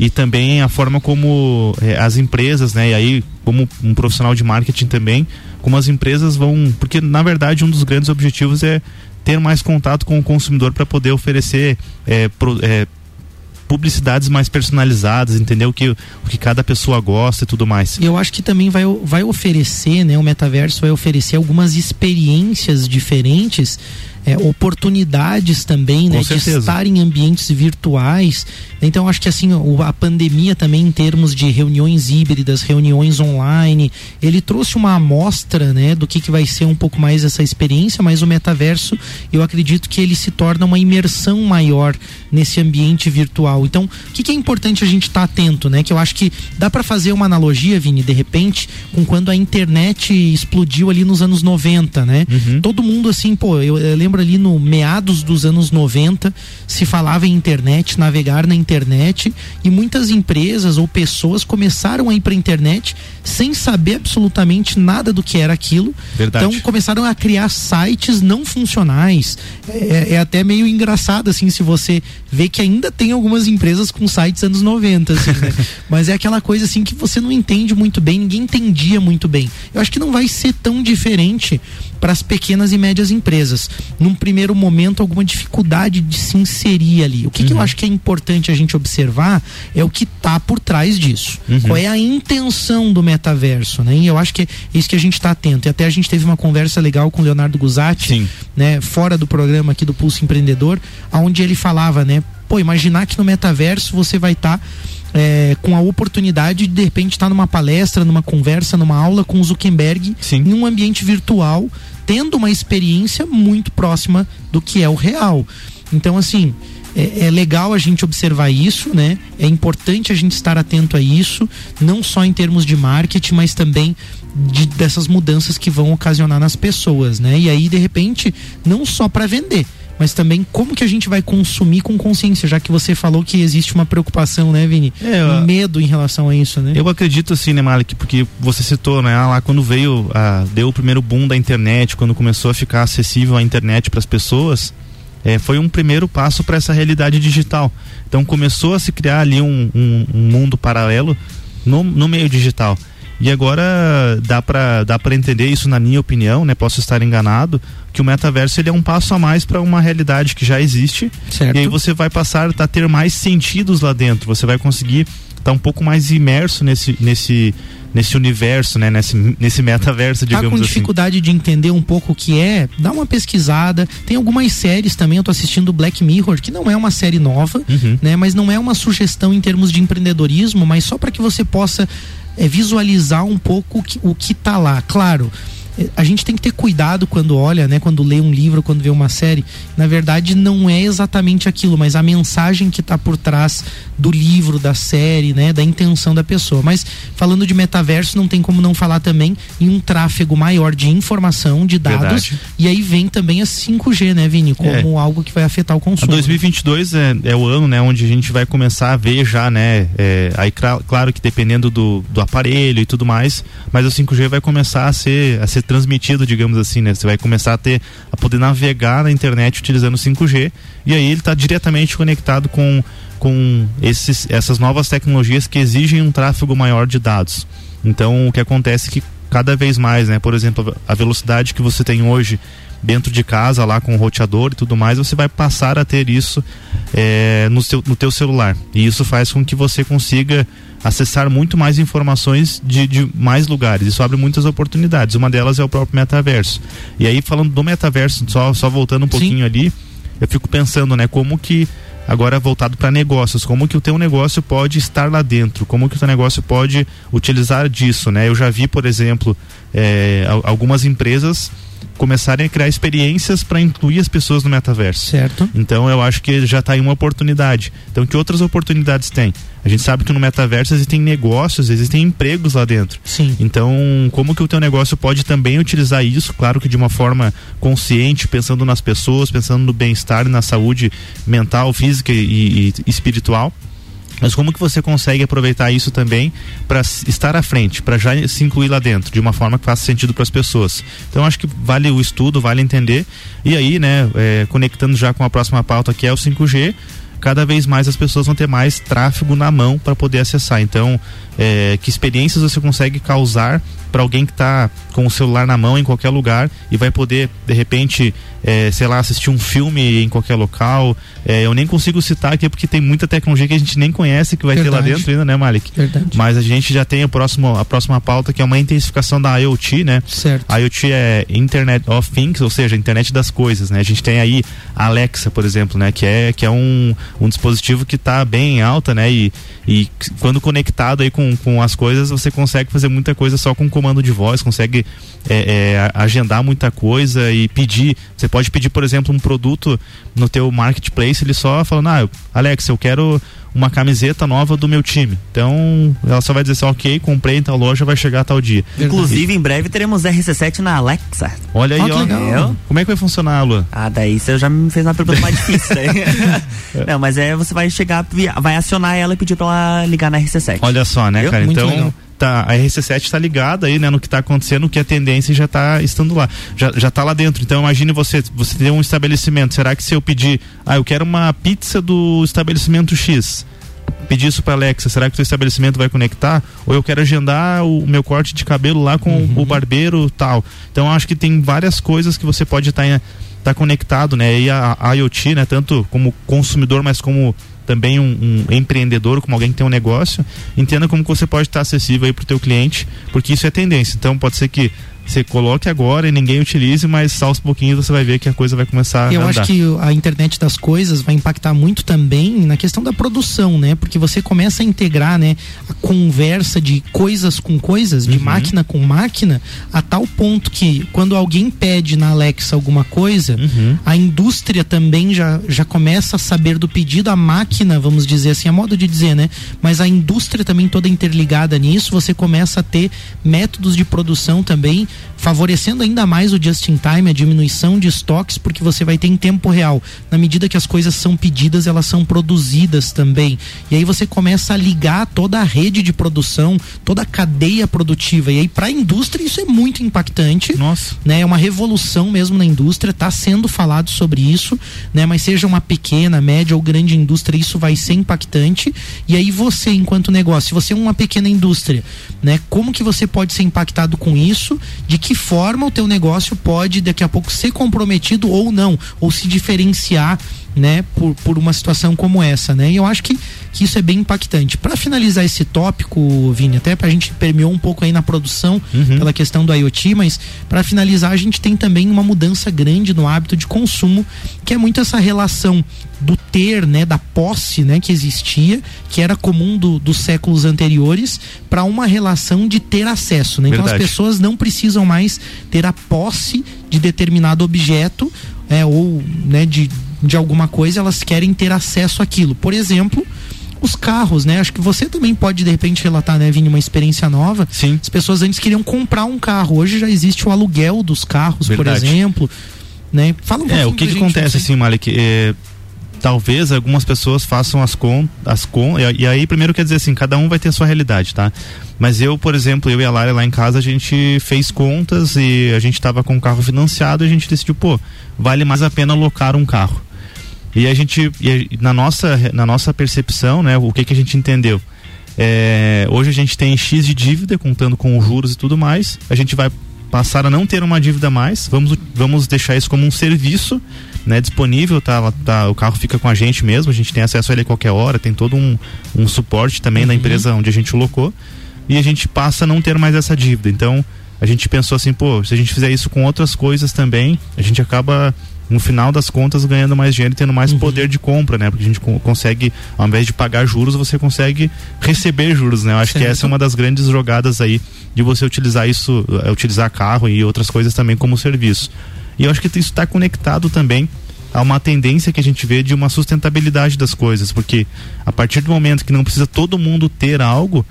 e também a forma como eh, as empresas, né? E aí, como um profissional de marketing também, como as empresas vão. Porque, na verdade, um dos grandes objetivos é ter mais contato com o consumidor para poder oferecer eh, pro, eh, publicidades mais personalizadas, entendeu? Que, o que cada pessoa gosta e tudo mais. Eu acho que também vai, vai oferecer, né? O metaverso vai oferecer algumas experiências diferentes é, oportunidades também, Com né, de estar em ambientes virtuais. Então acho que assim a pandemia também em termos de reuniões híbridas, reuniões online, ele trouxe uma amostra, né, do que, que vai ser um pouco mais essa experiência, mas o metaverso eu acredito que ele se torna uma imersão maior nesse ambiente virtual. Então o que, que é importante a gente estar atento, né? Que eu acho que dá para fazer uma analogia, Vini, de repente, com quando a internet explodiu ali nos anos 90, né? Todo mundo assim, pô, eu, eu lembro ali no meados dos anos 90 se falava em internet, navegar na internet e muitas empresas ou pessoas começaram a ir para internet sem saber absolutamente nada do que era aquilo. Verdade. Então começaram a criar sites não funcionais. É, é até meio engraçado assim se você vê que ainda tem algumas empresas com sites anos 90, assim, né? Mas é aquela coisa assim que você não entende muito bem, ninguém entendia muito bem. Eu acho que não vai ser tão diferente para as pequenas e médias empresas. Num primeiro momento, alguma dificuldade de se inserir ali. O que, que eu acho que é importante a gente observar é o que tá por trás disso. Qual é a intenção do metaverso, né? E eu acho que é isso que a gente está atento. E até a gente teve uma conversa legal com o Leonardo Guzatti, né, fora do programa aqui do Pulso Empreendedor, onde ele falava, né, pô, imaginar que no metaverso você vai estar é, com a oportunidade de de repente estar numa palestra, numa conversa, numa aula com o Zuckerberg em um ambiente virtual, tendo uma experiência muito próxima do que é o real. Então, assim, é, é legal a gente observar isso, né? É importante a gente estar atento a isso, não só em termos de marketing, mas também de- dessas mudanças que vão ocasionar nas pessoas, né? E aí, de repente, não só para vender, mas também como que a gente vai consumir com consciência, já que você falou que existe uma preocupação, né, Vini? É, um medo em relação a isso, né? Eu acredito assim, né, Malik, porque você citou, né, lá quando veio, a, deu o primeiro boom da internet, quando começou a ficar acessível a internet para as pessoas, é, foi um primeiro passo para essa realidade digital. Então começou a se criar ali um, um- um mundo paralelo no, no meio digital. E agora dá para dá para entender isso na minha opinião, né? Posso estar enganado, que o metaverso ele é um passo a mais para uma realidade que já existe. Certo. E aí você vai passar a ter mais sentidos lá dentro. Você vai conseguir estar um pouco mais imerso nesse nesse nesse universo, né? Nesse nesse metaverso, tá digamos com assim. dificuldade de entender um pouco o que é, dá uma pesquisada. Tem algumas séries também, eu tô assistindo Black Mirror, que não é uma série nova, Uhum. né? Mas não é uma sugestão em termos de empreendedorismo, mas só para que você possa é, visualizar um pouco o que, o que tá lá. Claro. É, A gente tem que ter cuidado quando olha, né? Quando lê um livro, quando vê uma série. Na verdade, não é exatamente aquilo, mas a mensagem que está por trás do livro, da série, né? Da intenção da pessoa. Mas falando de metaverso, não tem como não falar também em um tráfego maior de informação, de dados. Verdade. E aí vem também a 5G, né, Vini? Como algo que vai afetar o A consumo. 2022 é, é o ano, né, onde a gente vai começar a ver já, né, é, aí claro que dependendo do, do aparelho e tudo mais, mas o 5G vai começar a ser, a ser transmitido, digamos assim, né, você vai começar a ter, a poder navegar na internet utilizando o 5G, e aí ele está diretamente conectado com, com esses, essas novas tecnologias que exigem um tráfego maior de dados. Então, o que acontece é que cada vez mais, né, por exemplo, a velocidade que você tem hoje dentro de casa lá com o roteador e tudo mais, você vai passar a ter isso é, no, seu, no teu celular. E isso faz com que você consiga acessar muito mais informações de, de mais lugares. Isso abre muitas oportunidades. Uma delas é o próprio metaverso. E aí, falando do metaverso, só, só voltando um pouquinho ali, eu fico pensando, né, como que agora voltado para negócios, como que o teu negócio pode estar lá dentro, como que o teu negócio pode utilizar disso, né? Eu já vi, por exemplo, é, algumas empresas começarem a criar experiências para incluir as pessoas no metaverso. Certo. Então eu acho que já está aí uma oportunidade. Então que outras oportunidades tem? A gente sabe que no metaverso existem negócios, existem empregos lá dentro. Sim. Então, como que o teu negócio pode também utilizar isso, claro que de uma forma consciente, pensando nas pessoas, pensando no bem-estar e na saúde mental, física e, e espiritual mas como que você consegue aproveitar isso também para estar à frente, para já se incluir lá dentro, de uma forma que faça sentido para as pessoas? Então acho que vale o estudo, vale entender. E aí, né, é, conectando já com a próxima pauta que é o 5G, cada vez mais as pessoas vão ter mais tráfego na mão para poder acessar. Então, é, que experiências você consegue causar para alguém que está com o celular na mão em qualquer lugar e vai poder, de repente, é, sei lá, assistir um filme em qualquer local. É, eu nem consigo citar aqui porque tem muita tecnologia que a gente nem conhece que vai Verdade. ter lá dentro ainda, né, Malik? Verdade. Mas a gente já tem o próximo, a próxima pauta que é uma intensificação da IoT, né? Certo. A IoT é Internet of Things, ou seja, internet das coisas, né? A gente tem aí a Alexa, por exemplo, né? Que é, que é um, um dispositivo que está bem alta, né? E, e quando conectado aí com, com as coisas, você consegue fazer muita coisa só com comando de voz, consegue é, é, agendar muita coisa e pedir. Você pode pedir, por exemplo, um produto no teu marketplace, ele só falando, ah, Alex, eu quero uma camiseta nova do meu time. Então, ela só vai dizer assim, ok, comprei em tal loja, vai chegar tal dia. Inclusive, em breve teremos RC7 na Alexa. Olha aí, oh, ó. Como é que vai funcionar, Lu? Ah, daí você já me fez uma pergunta mais difícil. Não, mas é, você vai chegar, vai acionar ela e pedir pra ela ligar na RC7. Olha só, né, cara? Muito então, legal tá, a RC7 está ligada aí, né, no que está acontecendo, que a tendência já está estando lá, já, já tá lá dentro. Então imagine você, você ter um estabelecimento, será que se eu pedir, ah, eu quero uma pizza do estabelecimento X, pedir isso para Alexa, será que o seu estabelecimento vai conectar? Ou eu quero agendar o meu corte de cabelo lá com uhum. o barbeiro tal. Então acho que tem várias coisas que você pode estar tá, tá conectado, né? E a, a IoT, né, tanto como consumidor, mas como também um, um, empreendedor, como alguém que tem um negócio, entenda como você pode estar acessível aí para o teu cliente, porque isso é tendência. Então pode ser que você coloque agora e ninguém utilize, mas aos pouquinhos você vai ver que a coisa vai começar Eu a andar. acho que a internet das coisas vai impactar muito também na questão da produção, né? Porque você começa a integrar, né, a conversa de coisas com coisas, de uhum. máquina com máquina, a tal ponto que quando alguém pede na Alexa alguma coisa, uhum. a indústria também já, já começa a saber do pedido, a máquina, vamos dizer assim, a modo de dizer, né? Mas a indústria também toda interligada nisso, você começa a ter métodos de produção também favorecendo ainda mais o just in time, a diminuição de estoques, porque você vai ter em tempo real. Na medida que as coisas são pedidas, elas são produzidas também. E aí você começa a ligar toda a rede de produção, toda a cadeia produtiva. E aí para a indústria isso é muito impactante. Nossa. Né? É uma revolução mesmo na indústria, está sendo falado sobre isso, né? Mas seja uma pequena, média ou grande indústria, isso vai ser impactante. E aí você, enquanto negócio, se você é uma pequena indústria, né? Como que você pode ser impactado com isso? De que forma o teu negócio pode daqui a pouco ser comprometido ou não, ou se diferenciar né, por, por uma situação como essa, né? E eu acho que, que isso é bem impactante. Para finalizar esse tópico, Vini, até para a gente permeou um pouco aí na produção uhum. pela questão do IoT, mas para finalizar a gente tem também uma mudança grande no hábito de consumo, que é muito essa relação do ter, né, da posse, né, que existia, que era comum do, dos séculos anteriores, para uma relação de ter acesso, né? Então Verdade. as pessoas não precisam mais ter a posse de determinado objeto, é, ou, né, de de alguma coisa, elas querem ter acesso àquilo. Por exemplo, os carros, né? Acho que você também pode de repente relatar, né, Vini, uma experiência nova. Sim. As pessoas antes queriam comprar um carro, hoje já existe o aluguel dos carros, Verdade. por exemplo, né? Fala um É, o que, que acontece assim, Malik, é, talvez algumas pessoas façam as contas, as con e, e aí primeiro quer dizer assim, cada um vai ter a sua realidade, tá? Mas eu, por exemplo, eu e a Lara lá em casa, a gente fez contas e a gente estava com o carro financiado e a gente decidiu, pô, vale mais a pena alocar um carro. E a gente, e na, nossa, na nossa percepção, né, o que, que a gente entendeu? É, hoje a gente tem X de dívida, contando com os juros e tudo mais. A gente vai passar a não ter uma dívida mais. Vamos, vamos deixar isso como um serviço né, disponível, tá, tá, o carro fica com a gente mesmo, a gente tem acesso a ele a qualquer hora, tem todo um, um suporte também uhum. da empresa onde a gente locou. E a gente passa a não ter mais essa dívida. Então, a gente pensou assim, pô, se a gente fizer isso com outras coisas também, a gente acaba no final das contas ganhando mais dinheiro e tendo mais uhum. poder de compra, né? Porque a gente consegue, ao invés de pagar juros, você consegue receber juros, né? Eu acho certo. que essa é uma das grandes jogadas aí de você utilizar isso, é, utilizar carro e outras coisas também como serviço. E eu acho que isso está conectado também a uma tendência que a gente vê de uma sustentabilidade das coisas, porque a partir do momento que não precisa todo mundo ter algo,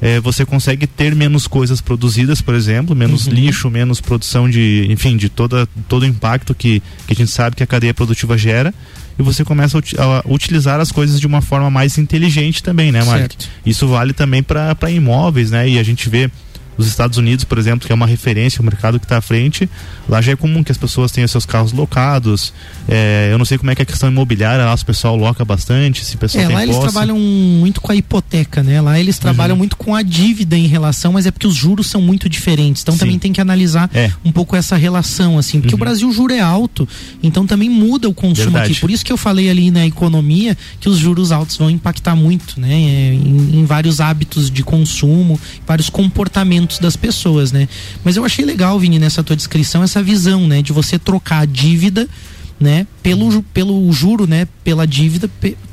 é, você consegue ter menos coisas produzidas, por exemplo, menos uhum. lixo, menos produção de, enfim, de toda, todo o impacto que, que a gente sabe que a cadeia produtiva gera. E você começa a, a utilizar as coisas de uma forma mais inteligente também, né, Mark? Isso vale também para imóveis, né? E a gente vê os Estados Unidos, por exemplo, que é uma referência, o mercado que está à frente, lá já é comum que as pessoas tenham seus carros locados. É, eu não sei como é que é a questão imobiliária, lá o pessoal loca bastante, se o pessoal é, lá posse. eles trabalham muito com a hipoteca, né? Lá eles trabalham uhum. muito com a dívida em relação, mas é porque os juros são muito diferentes. Então Sim. também tem que analisar é. um pouco essa relação, assim, porque uhum. o Brasil o juro é alto, então também muda o consumo Verdade. aqui. Por isso que eu falei ali na economia que os juros altos vão impactar muito, né? Em, em vários hábitos de consumo, vários comportamentos das pessoas, né? Mas eu achei legal, Vini, nessa tua descrição, essa visão, né? De você trocar a dívida, né? Pelo, pelo juro, né? Pela dívida,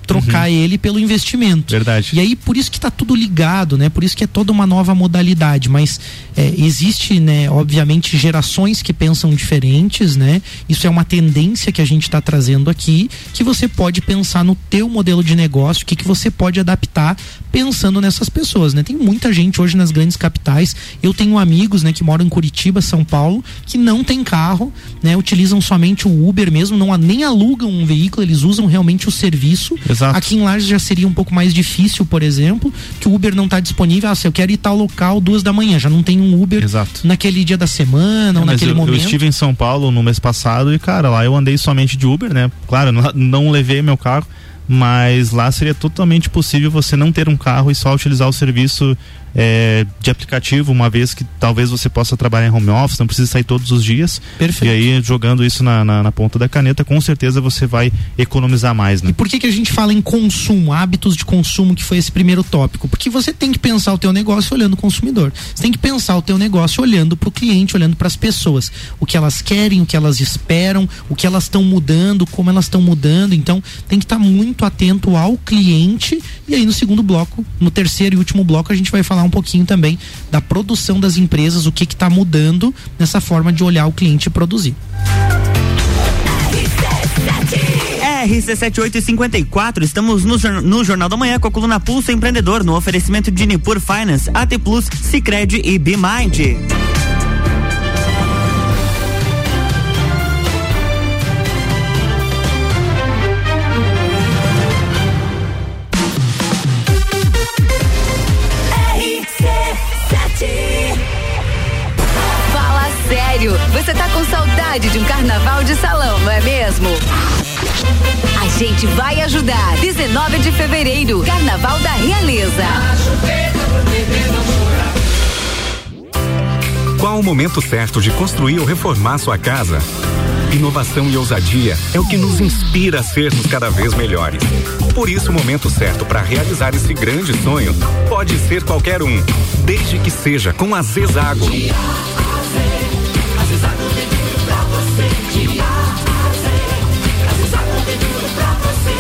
trocar uhum. ele pelo investimento. Verdade. E aí por isso que está tudo ligado, né? Por isso que é toda uma nova modalidade, mas é, existe, né, obviamente gerações que pensam diferentes, né? Isso é uma tendência que a gente está trazendo aqui, que você pode pensar no teu modelo de negócio, o que que você pode adaptar pensando nessas pessoas, né? Tem muita gente hoje nas grandes capitais. Eu tenho amigos, né, que moram em Curitiba, São Paulo, que não tem carro, né? Utilizam somente o Uber mesmo, não nem alugam um veículo, eles usam realmente o serviço. Exato. Aqui em Lages já seria um pouco mais difícil, por exemplo, que o Uber não está disponível. Ah, se eu quero ir tal local duas da manhã, já não tem um Uber Exato. naquele dia da semana é, ou naquele eu, momento. Eu estive em São Paulo no mês passado e, cara, lá eu andei somente de Uber, né? Claro, não, não levei meu carro mas lá seria totalmente possível você não ter um carro e só utilizar o serviço é, de aplicativo, uma vez que talvez você possa trabalhar em home office, não precisa sair todos os dias. Perfeito. E aí, jogando isso na, na, na ponta da caneta, com certeza você vai economizar mais. Né? E por que, que a gente fala em consumo, hábitos de consumo, que foi esse primeiro tópico? Porque você tem que pensar o teu negócio olhando o consumidor. Você tem que pensar o teu negócio olhando para o cliente, olhando para as pessoas. O que elas querem, o que elas esperam, o que elas estão mudando, como elas estão mudando. Então, tem que estar tá muito atento ao cliente. E aí, no segundo bloco, no terceiro e último bloco, a gente vai falar um pouquinho também da produção das empresas, o que está mudando nessa forma de olhar o cliente e produzir. RC7854, estamos no, no, Jornal da Manhã com a coluna Pulso Empreendedor, no oferecimento de Nipur Finance, AT Plus, Cicred e BMind. De um carnaval de salão, não é mesmo? A gente vai ajudar. 19 de fevereiro, Carnaval da Realeza. Qual o momento certo de construir ou reformar sua casa? Inovação e ousadia é o que nos inspira a sermos cada vez melhores. Por isso, o momento certo para realizar esse grande sonho pode ser qualquer um, desde que seja com a Zezago.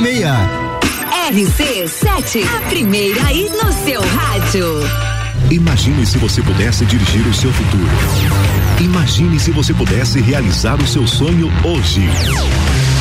1206 RC7, a primeira aí no seu rádio. Imagine se você pudesse dirigir o seu futuro. Imagine se você pudesse realizar o seu sonho hoje.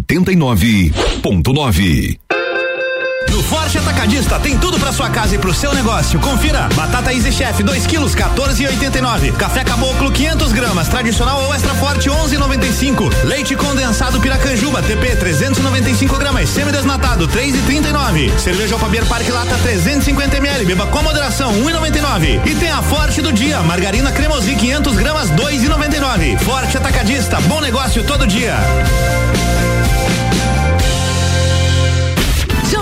89.9 No Forte Atacadista tem tudo para sua casa e pro seu negócio. Confira: batata Easy Chef 2 quilos 14,89. Café Caboclo 500 gramas, tradicional ou extra forte 11,95. Leite condensado Piracanjuba TP 395 gramas, semidesnatado 3,39. Cerveja Alfabier Parque Lata 350 ml, beba com moderação 1,99. E tem a Forte do dia, margarina cremosi 500 gramas 2,99. Forte Atacadista, bom negócio todo dia.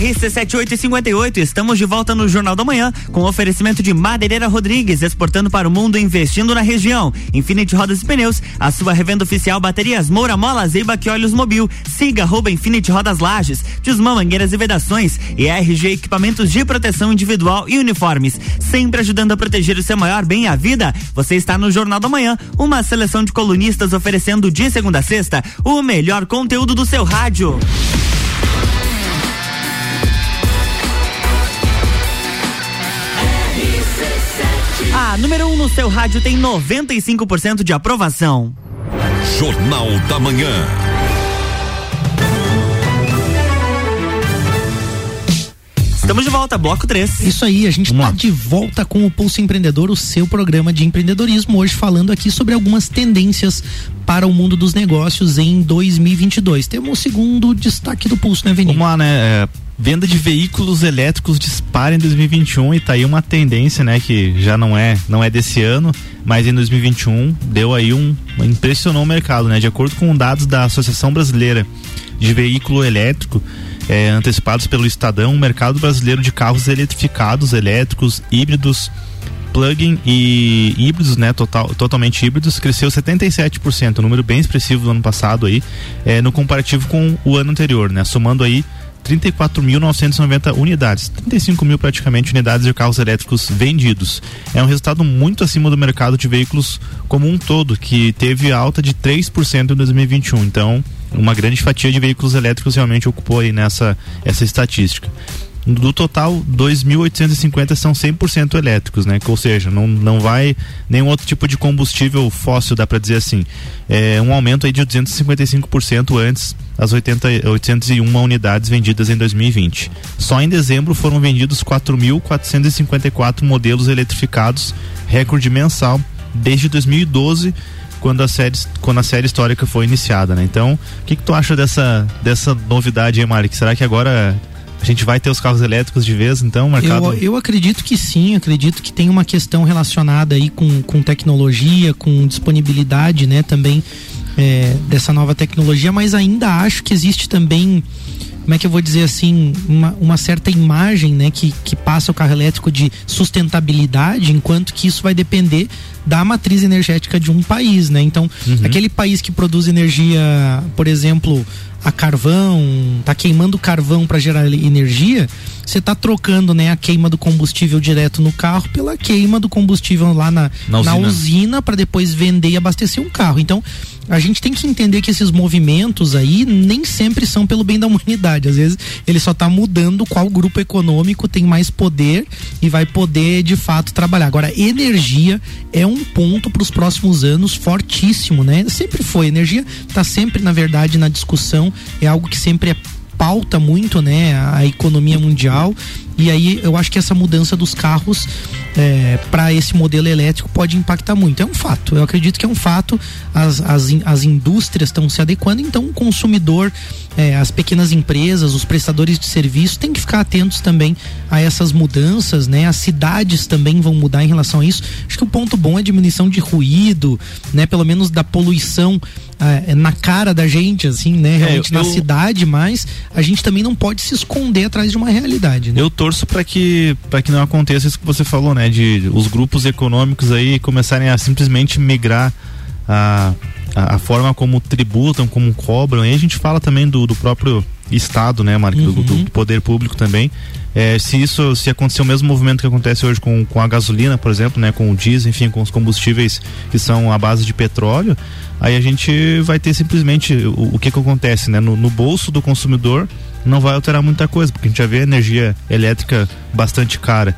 RC7858, estamos de volta no Jornal da Manhã com oferecimento de Madeireira Rodrigues, exportando para o mundo e investindo na região. Infinity Rodas e Pneus, a sua revenda oficial baterias Moura Mola, Zeiba que Olhos Mobil. Siga arroba Infinity Rodas Lages, Desmã Mangueiras e Vedações e RG Equipamentos de Proteção Individual e Uniformes, sempre ajudando a proteger o seu maior bem a vida. Você está no Jornal da Manhã, uma seleção de colunistas oferecendo de segunda a sexta o melhor conteúdo do seu rádio. A número 1 um no seu rádio tem 95% de aprovação. Jornal da Manhã. Estamos de volta, bloco 3. Isso aí, a gente está de volta com o Pulso Empreendedor, o seu programa de empreendedorismo, hoje falando aqui sobre algumas tendências para o mundo dos negócios em 2022. Temos o segundo destaque do Pulso, né, Vini? Vamos lá, né? É, venda de veículos elétricos dispara em 2021 e tá aí uma tendência, né, que já não é, não é desse ano, mas em 2021 deu aí um impressionou o mercado, né? De acordo com dados da Associação Brasileira de Veículo Elétrico, é, antecipados pelo Estadão, o mercado brasileiro de carros eletrificados, elétricos, híbridos, plug-in e híbridos, né, total, totalmente híbridos, cresceu 77%, um número bem expressivo do ano passado aí, é, no comparativo com o ano anterior, né, somando aí 34.990 unidades, 35 mil praticamente unidades de carros elétricos vendidos. É um resultado muito acima do mercado de veículos como um todo, que teve alta de 3% em 2021. Então, uma grande fatia de veículos elétricos realmente ocupou aí nessa essa estatística. Do total, 2.850 são 100% elétricos, né? Ou seja, não, não vai nenhum outro tipo de combustível fóssil, dá para dizer assim. É um aumento aí de 255% antes das 80, 801 unidades vendidas em 2020. Só em dezembro foram vendidos 4.454 modelos eletrificados, recorde mensal desde 2012 quando a série quando a série histórica foi iniciada, né? Então, o que, que tu acha dessa dessa novidade aí? Será que agora a gente vai ter os carros elétricos de vez, então, mercado? Eu, eu acredito que sim, acredito que tem uma questão relacionada aí com, com tecnologia, com disponibilidade, né, também é, dessa nova tecnologia, mas ainda acho que existe também como é que eu vou dizer assim, uma, uma certa imagem, né, que, que passa o carro elétrico de sustentabilidade, enquanto que isso vai depender da matriz energética de um país, né? Então, uhum. aquele país que produz energia, por exemplo, a carvão, tá queimando carvão para gerar energia, você está trocando né, a queima do combustível direto no carro pela queima do combustível lá na, na usina, usina para depois vender e abastecer um carro. Então, a gente tem que entender que esses movimentos aí nem sempre são pelo bem da humanidade. Às vezes ele só está mudando qual grupo econômico tem mais poder e vai poder de fato trabalhar. Agora, energia é um ponto para os próximos anos fortíssimo, né? Sempre foi. Energia está sempre, na verdade, na discussão, é algo que sempre é pauta muito, né, a economia mundial. E aí eu acho que essa mudança dos carros é, para esse modelo elétrico pode impactar muito. É um fato. Eu acredito que é um fato. As, as, as indústrias estão se adequando, então o consumidor, é, as pequenas empresas, os prestadores de serviço têm que ficar atentos também a essas mudanças, né? As cidades também vão mudar em relação a isso. Acho que o ponto bom é a diminuição de ruído, né? Pelo menos da poluição é, na cara da gente, assim, né? Realmente É, eu- na cidade, mas a gente também não pode se esconder atrás de uma realidade, né? Eu torço para que para que não aconteça isso que você falou, né, de os grupos econômicos aí começarem a simplesmente migrar a, a, a forma como tributam, como cobram. E a gente fala também do, do próprio estado, né, Marco, do, do- do poder público também. É, se isso se acontecer o mesmo movimento que acontece hoje com, com a gasolina, por exemplo, né, com o diesel, enfim, com os combustíveis que são à base de petróleo, aí a gente vai ter simplesmente o, o que que acontece, né, no, no bolso do consumidor não vai alterar muita coisa, porque a gente já vê energia elétrica bastante cara.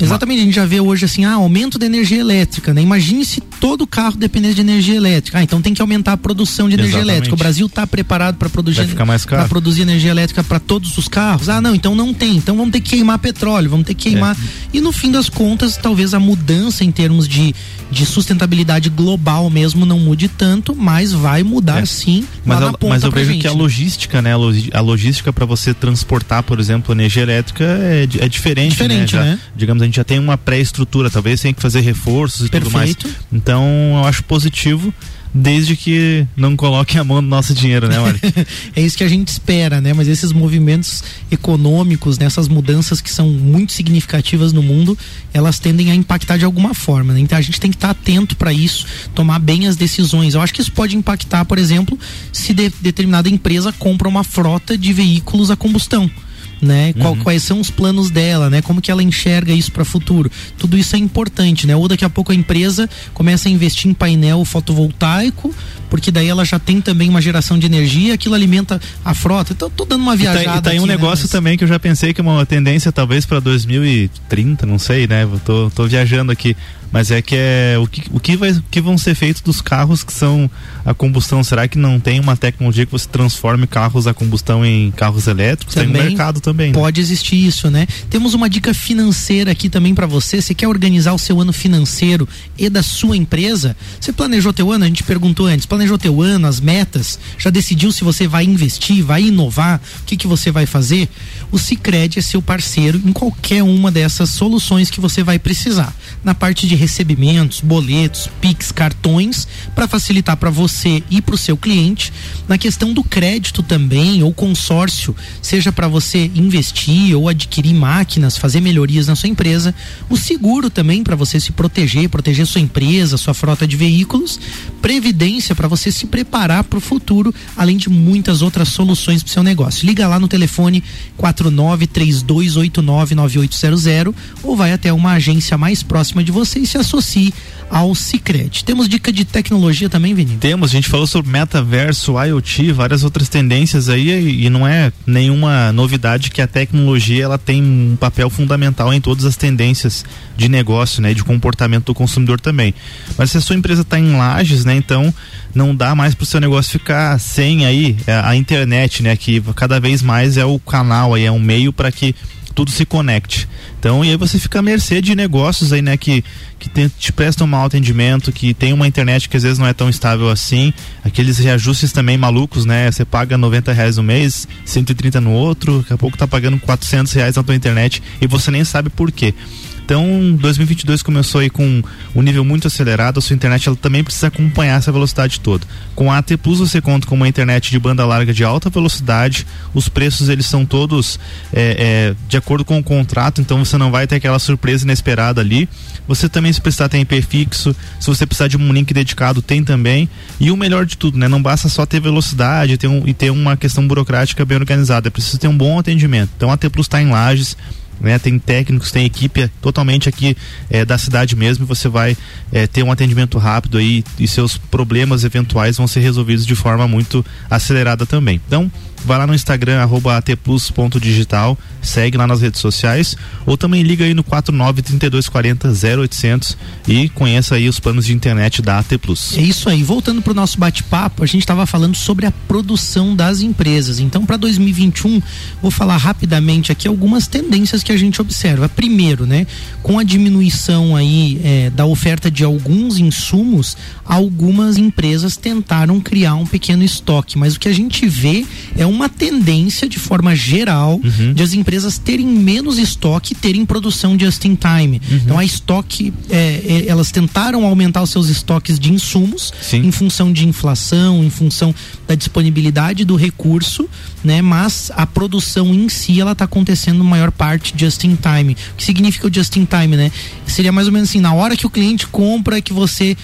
Exatamente, a gente já vê hoje assim, ah, aumento da energia elétrica, né? Imagine se todo carro dependesse de energia elétrica. Ah, então tem que aumentar a produção de energia Exatamente. elétrica. O Brasil está preparado para produzir pra produzir energia elétrica para todos os carros? Ah, não, então não tem. Então vamos ter que queimar petróleo, vamos ter que queimar. É. E no fim das contas, talvez a mudança em termos de, de sustentabilidade global mesmo não mude tanto, mas vai mudar sim Mas, a- na ponta mas eu vejo gente, que a né? logística, né? A, logística para você transportar, por exemplo, energia elétrica é, é diferente. Diferente, né? Já- né? Digamos, a gente já tem uma pré-estrutura, talvez tenha que fazer reforços e tudo mais. Perfeito. Então, eu acho positivo, desde que não coloquem a mão no nosso dinheiro, né, Mário? é isso que a gente espera, né? Mas esses movimentos econômicos, né? essas mudanças que são muito significativas no mundo, elas tendem a impactar de alguma forma, né? Então a gente tem que estar atento para isso, tomar bem as decisões. Eu acho que isso pode impactar, por exemplo, se de- determinada empresa compra uma frota de veículos a combustão. Né? Qual- quais são os planos dela, né? Como que ela enxerga isso para o futuro? Tudo isso é importante, né? Ou daqui a pouco a empresa começa a investir em painel fotovoltaico, porque daí ela já tem também uma geração de energia, aquilo alimenta a frota. Então, tô dando uma E tá, viajada. e tá aí um aqui, né? negócio também que eu já pensei que é uma tendência talvez para 2030, não sei, né? Eu tô, tô viajando aqui. Mas é que é o que, o que, vai, o que vão ser feitos dos carros que são a combustão? Será que não tem uma tecnologia que você transforme carros a combustão em carros elétricos? tem um Também mercado também. né? Pode existir isso, né? Temos uma dica financeira aqui também para você. Você quer organizar o seu ano financeiro e da sua empresa? Você planejou teu ano? A gente perguntou antes. Planejou teu ano, as metas? Já decidiu se você vai investir, vai inovar? O que que você vai fazer? O Sicredi é seu parceiro em qualquer uma dessas soluções que você vai precisar. Na parte de recebimentos, boletos, Pix, cartões, para facilitar para você e para o seu cliente. Na questão do crédito também, ou consórcio, seja para você investir ou adquirir máquinas, fazer melhorias na sua empresa. O seguro também para você se proteger, proteger sua empresa, sua frota de veículos. Previdência para você se preparar para o futuro, além de muitas outras soluções para seu negócio. Liga lá no telefone 4932899800 ou vai até uma agência mais próxima de você e se associe ao Cicred. Temos dica de tecnologia também, Vini? Temos, a gente falou sobre metaverso, IoT, várias outras tendências aí e, e não é nenhuma novidade que a tecnologia ela tem um papel fundamental em todas as tendências de negócio, né, de comportamento do consumidor também. Mas se a sua empresa está em lajes, né, então não dá mais para o seu negócio ficar sem aí é, a internet, né, que cada vez mais é o canal aí, é um meio para que tudo se conecte. Então, e aí você fica à mercê de negócios aí, né, que, que tem- te prestam mau atendimento, que tem uma internet que às vezes não é tão estável assim, aqueles reajustes também malucos, né, você paga 90 reais no mês, 130 no outro, daqui a pouco tá pagando 400 reais na tua internet e você nem sabe por quê. Então, 2022 começou aí com um nível muito acelerado. A sua internet ela também precisa acompanhar essa velocidade toda. Com a AT Plus você conta com uma internet de banda larga de alta velocidade. Os preços eles são todos é, é, de acordo com o contrato, então você não vai ter aquela surpresa inesperada ali. Você também se precisar tem IP fixo. Se você precisar de um link dedicado tem também. E o melhor de tudo, né? Não basta só ter velocidade ter um, e ter uma questão burocrática bem organizada. É preciso ter um bom atendimento. Então a AT Plus está em Lages né? Tem técnicos, tem equipe totalmente aqui eh, da cidade mesmo. Você vai eh, ter um atendimento rápido aí e seus problemas eventuais vão ser resolvidos de forma muito acelerada também. Então, vai lá no Instagram, arroba atplus.digital, segue lá nas redes sociais, ou também liga aí no 49 3240 0800 e conheça aí os planos de internet da AT Plus. É isso aí. Voltando para o nosso bate-papo, a gente estava falando sobre a produção das empresas. Então, para 2021, vou falar rapidamente aqui algumas tendências que a gente observa. Primeiro, né, com a diminuição aí é, da oferta de alguns insumos, algumas empresas tentaram criar um pequeno estoque, mas o que a gente vê é uma tendência de forma geral Uhum. de as empresas terem menos estoque e terem produção just in time. Uhum. Então a estoque, é, é, elas tentaram aumentar os seus estoques de insumos em função de inflação, em função da disponibilidade do recurso, né? Mas a produção em si ela está acontecendo maior parte just in time. O que significa o just in time, né? Seria mais ou menos assim, na hora que o cliente compra que você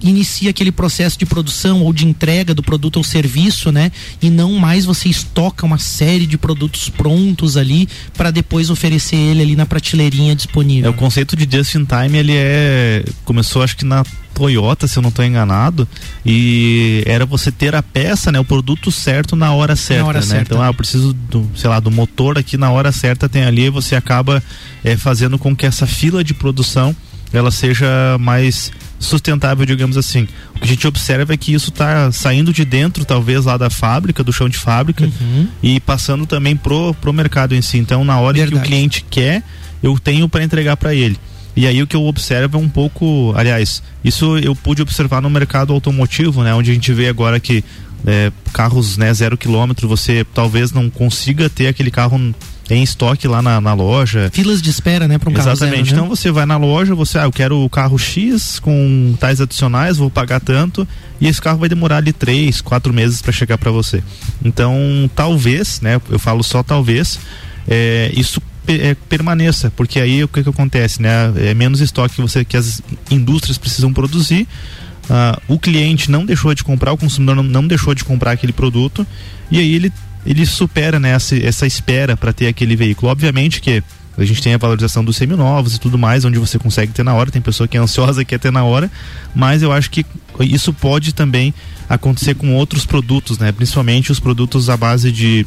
inicia aquele processo de produção ou de entrega do produto ou serviço, né? E não mais você estoca uma série de produtos prontos ali para depois oferecer ele ali na prateleirinha disponível. É, o conceito de just in time, ele é. Começou acho que na Toyota, se eu não estou enganado, e era você ter a peça, né, o produto certo na hora certa, hora né? certa. Então, ah, eu preciso do, sei lá, do motor aqui na hora certa tem ali, você acaba eh, fazendo com que essa fila de produção ela seja mais sustentável, digamos assim. O que a gente observa é que isso está saindo de dentro, talvez, lá da fábrica, do chão de fábrica, Uhum. e passando também pro, pro mercado em si. Então, na hora em que o cliente quer, eu tenho para entregar para ele. E aí o que eu observo é um pouco, aliás, isso eu pude observar no mercado automotivo, né, onde a gente vê agora que é, carros, né, zero quilômetro, você talvez não consiga ter aquele carro em estoque lá na, na loja. Filas de espera, né, para um carro Exatamente. zero, né? Então você vai na loja, você, ah, eu quero o carro X com tais adicionais, vou pagar tanto, e esse carro vai demorar ali três, quatro meses para chegar para você. Então, talvez, né, eu falo só talvez, é, isso é, permaneça, porque aí o que que acontece, né? É menos estoque que você que as indústrias precisam produzir. ah, o cliente não deixou de comprar, o consumidor não, não deixou de comprar aquele produto e aí ele ele supera né, essa, essa espera para ter aquele veículo. Obviamente que a gente tem a valorização dos seminovos e tudo mais, onde você consegue ter na hora. Tem pessoa que é ansiosa e quer ter na hora, mas eu acho que isso pode também acontecer com outros produtos, né? Principalmente os produtos à base de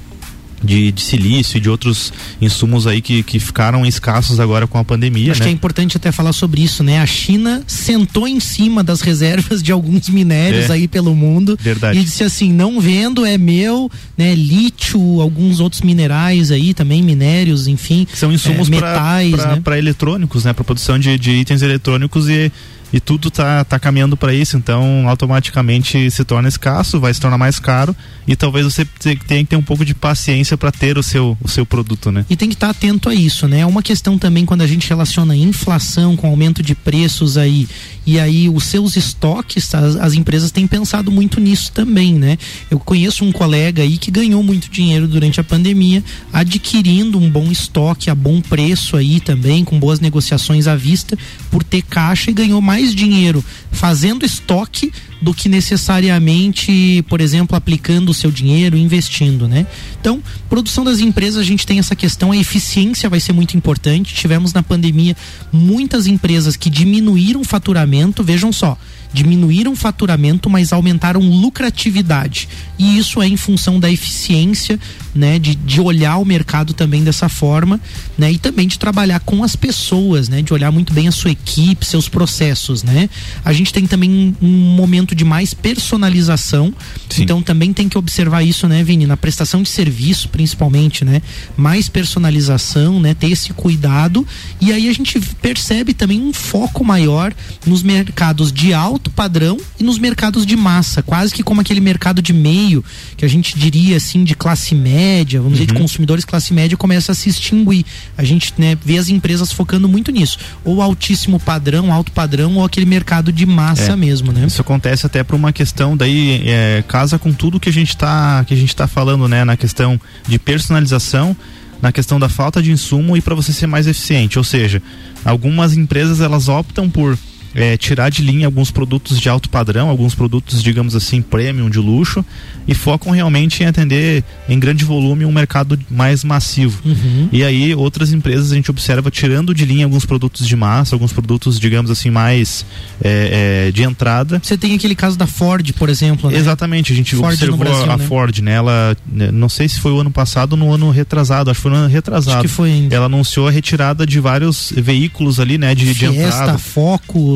de, de silício e de outros insumos aí que, que ficaram escassos agora com a pandemia, Acho né? que é importante até falar sobre isso, né? A China sentou em cima das reservas de alguns minérios É. aí pelo mundo Verdade. e disse assim: não vendo, é meu, né? Lítio, alguns outros minerais aí também, minérios, enfim. São insumos é, para metais, né? para eletrônicos, né? Para produção de, de itens eletrônicos e, e tudo tá, tá caminhando para isso. Então, automaticamente se torna escasso, vai se tornar mais caro e talvez você te- tenha que ter um pouco de paciência para ter o seu, o seu produto, né? E tem que estar atento a isso, né? É uma questão também quando a gente relaciona inflação com aumento de preços aí e aí os seus estoques, as, as empresas têm pensado muito nisso também, né? Eu conheço um colega aí que ganhou muito dinheiro durante a pandemia adquirindo um bom estoque a bom preço aí também, com boas negociações à vista, por ter caixa e ganhou mais dinheiro fazendo estoque do que necessariamente, por exemplo, aplicando o seu dinheiro, investindo, né? Então, produção das empresas, a gente tem essa questão, a eficiência vai ser muito importante. Tivemos na pandemia muitas empresas que diminuíram o faturamento, vejam só, diminuíram faturamento, mas aumentaram lucratividade. E isso é em função da eficiência, né, de, de olhar o mercado também dessa forma, né, e também de trabalhar com as pessoas, né, de olhar muito bem a sua equipe, seus processos, né. A gente tem também um, momento de mais personalização, então também tem que observar isso, né, Vini, na prestação de serviço, principalmente, né, mais personalização, né, ter esse cuidado. E aí a gente percebe também um foco maior nos mercados de alto padrão e nos mercados de massa, quase que como aquele mercado de meio que a gente diria assim de classe média, vamos dizer de consumidores classe média começa a se extinguir. A gente né, vê as empresas focando muito nisso, ou altíssimo padrão, alto padrão, ou aquele mercado de massa É. mesmo, né? Isso acontece até por uma questão daí é, casa com tudo que a gente tá que a gente tá falando, né, na questão de personalização, na questão da falta de insumo e para você ser mais eficiente, ou seja, algumas empresas elas optam por é, tirar de linha alguns produtos de alto padrão, alguns produtos, digamos assim, premium, de luxo, e focam realmente em atender em grande volume um mercado mais massivo. Uhum. E aí outras empresas a gente observa tirando de linha alguns produtos de massa, alguns produtos, digamos assim, mais é, é, de entrada. Você tem aquele caso da Ford, por exemplo, né? Exatamente, a gente Ford observou Brasil, a né? Ford, né? Ela, né, não sei se foi o ano passado ou no ano retrasado, acho que foi no ano retrasado. Acho que foi ainda. Ela anunciou a retirada de vários veículos ali, né? De, de Fiesta, entrada.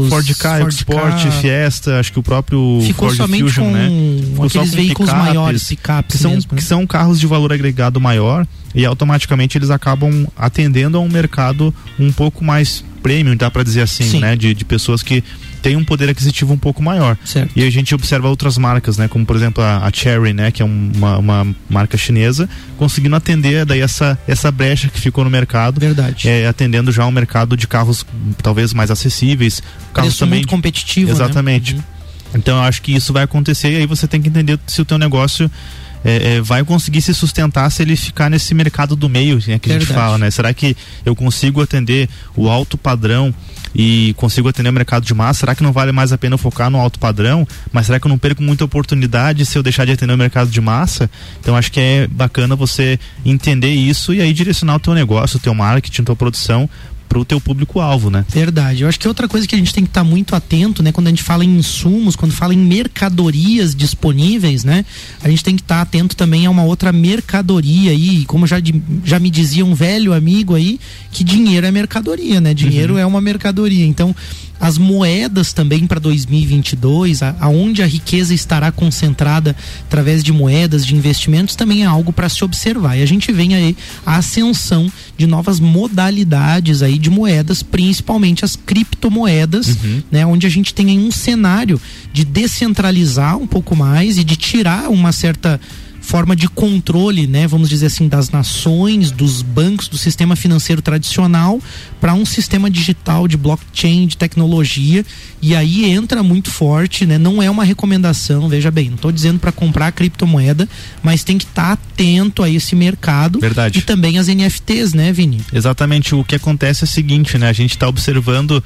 Focus, Ford Ka, Ford Sport, Ka. Fiesta, acho que o próprio Ficou Ford somente Fusion, com né? Ficou só aqueles com veículos picapes, maiores, picapes que são, mesmo, né? que são carros de valor agregado maior e automaticamente eles acabam atendendo a um mercado um pouco mais premium, dá para dizer assim, Sim. né? De, de pessoas que têm um poder aquisitivo um pouco maior. Certo. E a gente observa outras marcas, né? Como por exemplo a, a Cherry, né? Que é um- uma, uma marca chinesa, conseguindo atender daí essa, essa brecha que ficou no mercado. Verdade. É, atendendo já um mercado de carros talvez mais acessíveis. Carros Preço também muito competitivo, né? Exatamente. Então eu acho que isso vai acontecer e aí você tem que entender se o teu negócio é, é, vai conseguir se sustentar se ele ficar nesse mercado do meio, né, que a gente Verdade. fala, né? Será que eu consigo atender o alto padrão e consigo atender o mercado de massa? Será que não vale mais a pena focar no alto padrão? Mas será que eu não perco muita oportunidade se eu deixar de atender o mercado de massa? Então acho que é bacana você entender isso e aí direcionar o teu negócio, o teu marketing, a tua produção para o teu público-alvo, né? Verdade. Eu acho que outra coisa que a gente tem que estar muito atento, né, quando a gente fala em insumos, quando fala em mercadorias disponíveis, né, a gente tem que estar atento também a uma outra mercadoria aí, e como já, já me dizia um velho amigo aí, que dinheiro é mercadoria, né? Dinheiro é uma mercadoria. Então, as moedas também para 2022, a- aonde a riqueza estará concentrada através de moedas, de investimentos, também é algo para se observar. E a gente vem aí a ascensão de novas modalidades aí de moedas, principalmente as criptomoedas, né, onde a gente tem aí um cenário de descentralizar um pouco mais e de tirar uma certa forma de controle, né, vamos dizer assim, das nações, dos bancos, do sistema financeiro tradicional para um sistema digital de blockchain, de tecnologia, e aí entra muito forte, né? Não é uma recomendação, veja bem, não estou dizendo para comprar criptomoeda, mas tem que estar atento a esse mercado Verdade. e também as NFTs, né, Vini? Exatamente. O que acontece é o seguinte, né? A gente está observando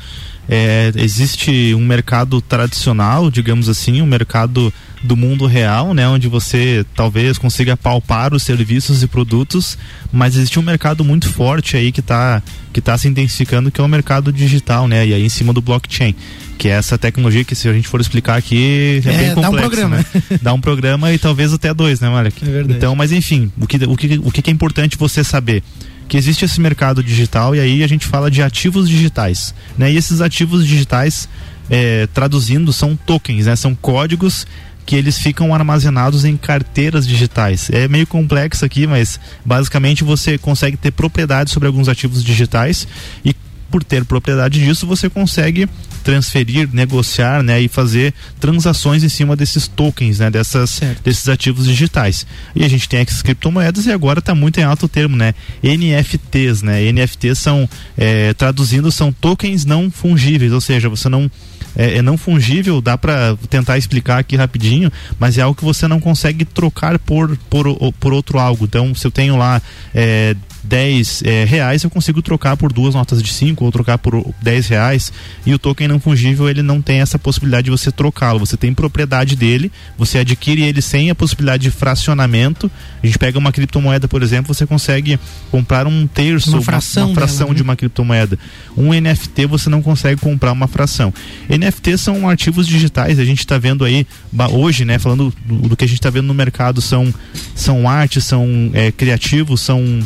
é, existe um mercado tradicional, digamos assim, um mercado do mundo real, né, onde você talvez consiga palpar os serviços e produtos, mas existe um mercado muito forte aí que está que tá se intensificando, que é o mercado digital, né, e aí em cima do blockchain, que é essa tecnologia que se a gente for explicar aqui é, É, bem dá um complexo, programa. né? dá um programa e talvez até dois, né, Malek? É verdade. Então, mas enfim, o que, o que, o que é importante você saber? Que existe esse mercado digital e aí a gente fala de ativos digitais, né? E esses ativos digitais, é, traduzindo, são tokens, né? São códigos que eles ficam armazenados em carteiras digitais. É meio complexo aqui, mas basicamente você consegue ter propriedade sobre alguns ativos digitais e por ter propriedade disso, você consegue transferir, negociar, né, e fazer transações em cima desses tokens, né, dessas, desses ativos digitais. E a gente tem essas criptomoedas e agora está muito em alto o termo, né, NFTs, né, NFTs são, é, traduzindo, são tokens não fungíveis, ou seja, você não é, é não fungível, dá para tentar explicar aqui rapidinho, mas é algo que você não consegue trocar por, por, por outro algo. Então, se eu tenho lá é, 10 é, reais, eu consigo trocar por duas notas de 5 ou trocar por 10 reais. E o token não fungível, ele não tem essa possibilidade de você trocá-lo. Você tem propriedade dele, você adquire ele sem a possibilidade de fracionamento. A gente pega uma criptomoeda, por exemplo, você consegue comprar um terço, Uma fração uma, fração dela, né? de uma criptomoeda. Um NFT você não consegue comprar uma fração. NFT são arquivos digitais, a gente está vendo aí hoje, né, falando do, do que a gente está vendo no mercado, são, são artes, são é, criativos, são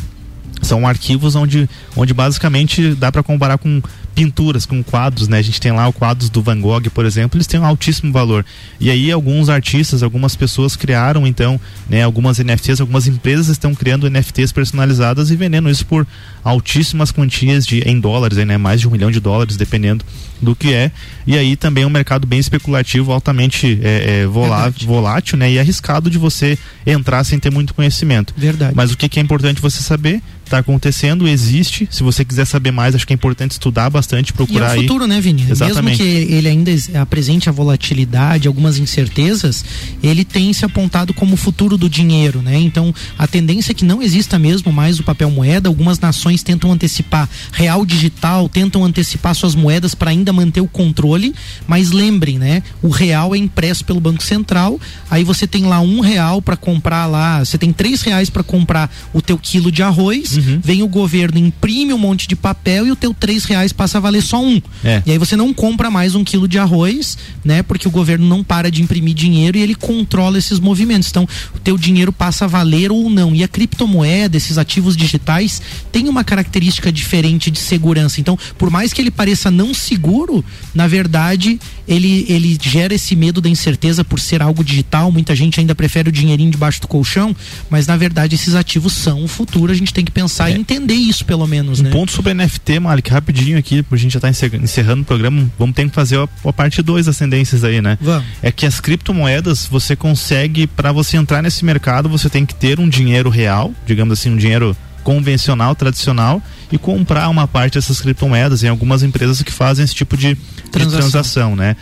são arquivos onde, onde basicamente dá para comparar com pinturas, com quadros, né? A gente tem lá os quadros do Van Gogh, por exemplo, eles têm um altíssimo valor. E aí alguns artistas, algumas pessoas criaram então, né, algumas NFTs, algumas empresas estão criando NFTs personalizadas e vendendo isso por altíssimas quantias de em dólares, né? Mais de um milhão de dólares, dependendo do que é. E aí também é um mercado bem especulativo, altamente é, é, volá- volátil, né? E arriscado de você entrar sem ter muito conhecimento. Verdade. Mas o que, que é importante você saber? Está acontecendo, existe. Se você quiser saber mais, acho que é importante estudar bastante, procurar e é o futuro, aí. né, Vini? Exatamente. Mesmo que ele ainda apresente a volatilidade, algumas incertezas, ele tem se apontado como o futuro do dinheiro, né? Então, a tendência é que não exista mesmo mais o papel moeda. Algumas nações tentam antecipar real digital, tentam antecipar suas moedas para ainda manter o controle, mas lembrem, né? O real é impresso pelo Banco Central, aí você tem lá um real para comprar lá, você tem três reais para comprar o teu quilo de arroz, Uhum. Vem o governo, imprime um monte de papel e o teu três reais passa a valer só um. É. E aí você não compra mais um quilo de arroz, né? Porque o governo não para de imprimir dinheiro e ele controla esses movimentos. Então, o teu dinheiro passa a valer ou não. E a criptomoeda, esses ativos digitais, tem uma característica diferente de segurança. Então, por mais que ele pareça não seguro, na verdade, ele, ele gera esse medo da incerteza por ser algo digital. Muita gente ainda prefere o dinheirinho debaixo do colchão, mas na verdade esses ativos são o futuro. A gente tem que pensar e entender isso, pelo menos, Um né? ponto sobre NFT, Malik, rapidinho aqui, a gente já tá encer- encerrando o programa, vamos ter que fazer a, a parte 2 das tendências aí, né? Vamos. É que as criptomoedas, você consegue, para você entrar nesse mercado, você tem que ter um dinheiro real, digamos assim, um dinheiro convencional, tradicional, e comprar uma parte dessas criptomoedas em algumas empresas que fazem esse tipo de de Transação. transação, né?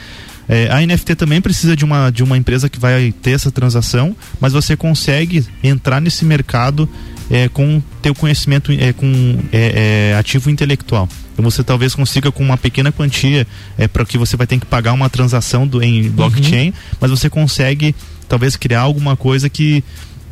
É, a NFT também precisa de uma, de uma empresa que vai ter essa transação, mas você consegue entrar nesse mercado é, com teu conhecimento é, com é, é, ativo intelectual. Então você talvez consiga com uma pequena quantia é, para que você vai ter que pagar uma transação do, em blockchain, mas você consegue talvez criar alguma coisa que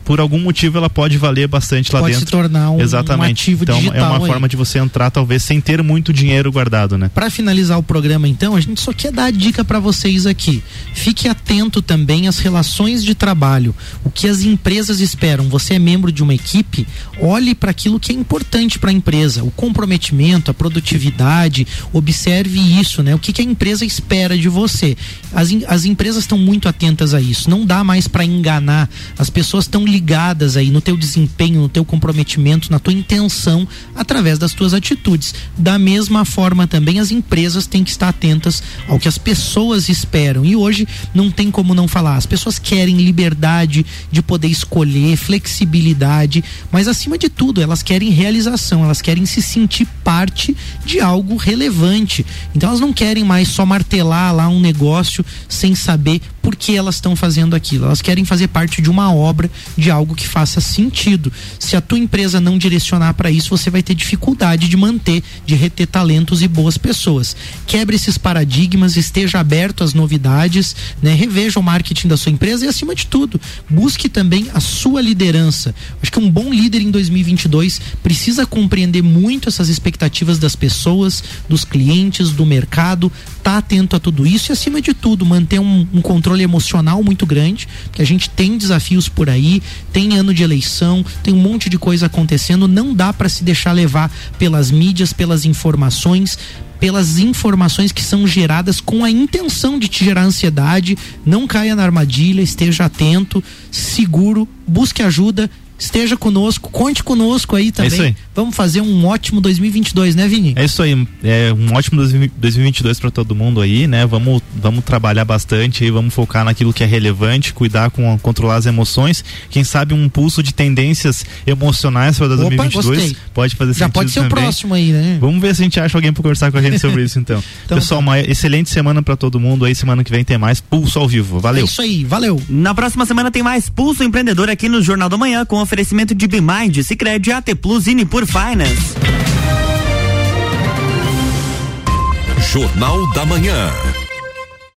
por algum motivo ela pode valer bastante lá Pode se dentro. tornar um- um Exatamente. ativo então é digital uma aí. forma de você entrar talvez sem ter muito dinheiro guardado, né? Para finalizar o programa, então, a gente só quer dar a dica para vocês aqui. Fique atento também às relações de trabalho, o que as empresas esperam. Você é membro de uma equipe, olhe para aquilo que é importante para a empresa, o comprometimento, a produtividade. Observe isso, né? O que, que a empresa espera de você. As, as empresas estão muito atentas a isso. Não dá mais para enganar. As pessoas estão ligadas aí no teu desempenho, no teu comprometimento, na tua intenção, através das tuas atitudes. Da mesma forma também as empresas têm que estar atentas ao que as pessoas esperam. E hoje não tem como não falar. As pessoas querem liberdade de poder escolher, flexibilidade, mas acima de tudo, elas querem realização, elas querem se sentir parte de algo relevante. Então elas não querem mais só martelar lá um negócio sem saber por que elas estão fazendo aquilo. Elas querem fazer parte de uma obra, de algo que faça sentido. Se a tua empresa não direcionar para isso, você vai ter dificuldade de manter, de reter talentos e boas pessoas. Quebre esses paradigmas, esteja aberto às novidades, né? reveja o marketing da sua empresa e acima de tudo, busque também a sua liderança. Acho que um bom líder em 2022 precisa compreender muito essas expectativas das pessoas, dos clientes, do mercado, tá atento a tudo isso e acima de tudo manter um, um controle emocional muito grande, porque a gente tem desafios por aí, tem ano de eleição, tem um monte de coisa acontecendo, não dá para se deixar levar pelas mídias, pelas informações, pelas informações que são geradas com a intenção de te gerar ansiedade, não caia na armadilha, esteja atento, seguro, busque ajuda, esteja conosco, conte conosco aí também. isso aí. Vamos fazer um ótimo 2022, né, Vini? É isso aí, é um ótimo 2022 para todo mundo aí, né? Vamos, vamos trabalhar bastante aí, vamos focar naquilo que é relevante, cuidar com controlar as emoções. Quem sabe um pulso de tendências emocionais para Opa, 2022 gostei. pode fazer Já pode ser o também. próximo aí, né? Vamos ver se a gente acha alguém para conversar com a gente sobre isso então. Então Pessoal, uma excelente semana para todo mundo aí, semana que vem tem mais Pulso ao vivo. Valeu. É isso aí, valeu. Na próxima semana tem mais Pulso Empreendedor aqui no Jornal da Manhã com oferecimento de Bimind, Cicred, AT Plus e Nipur Finance. Jornal da Manhã.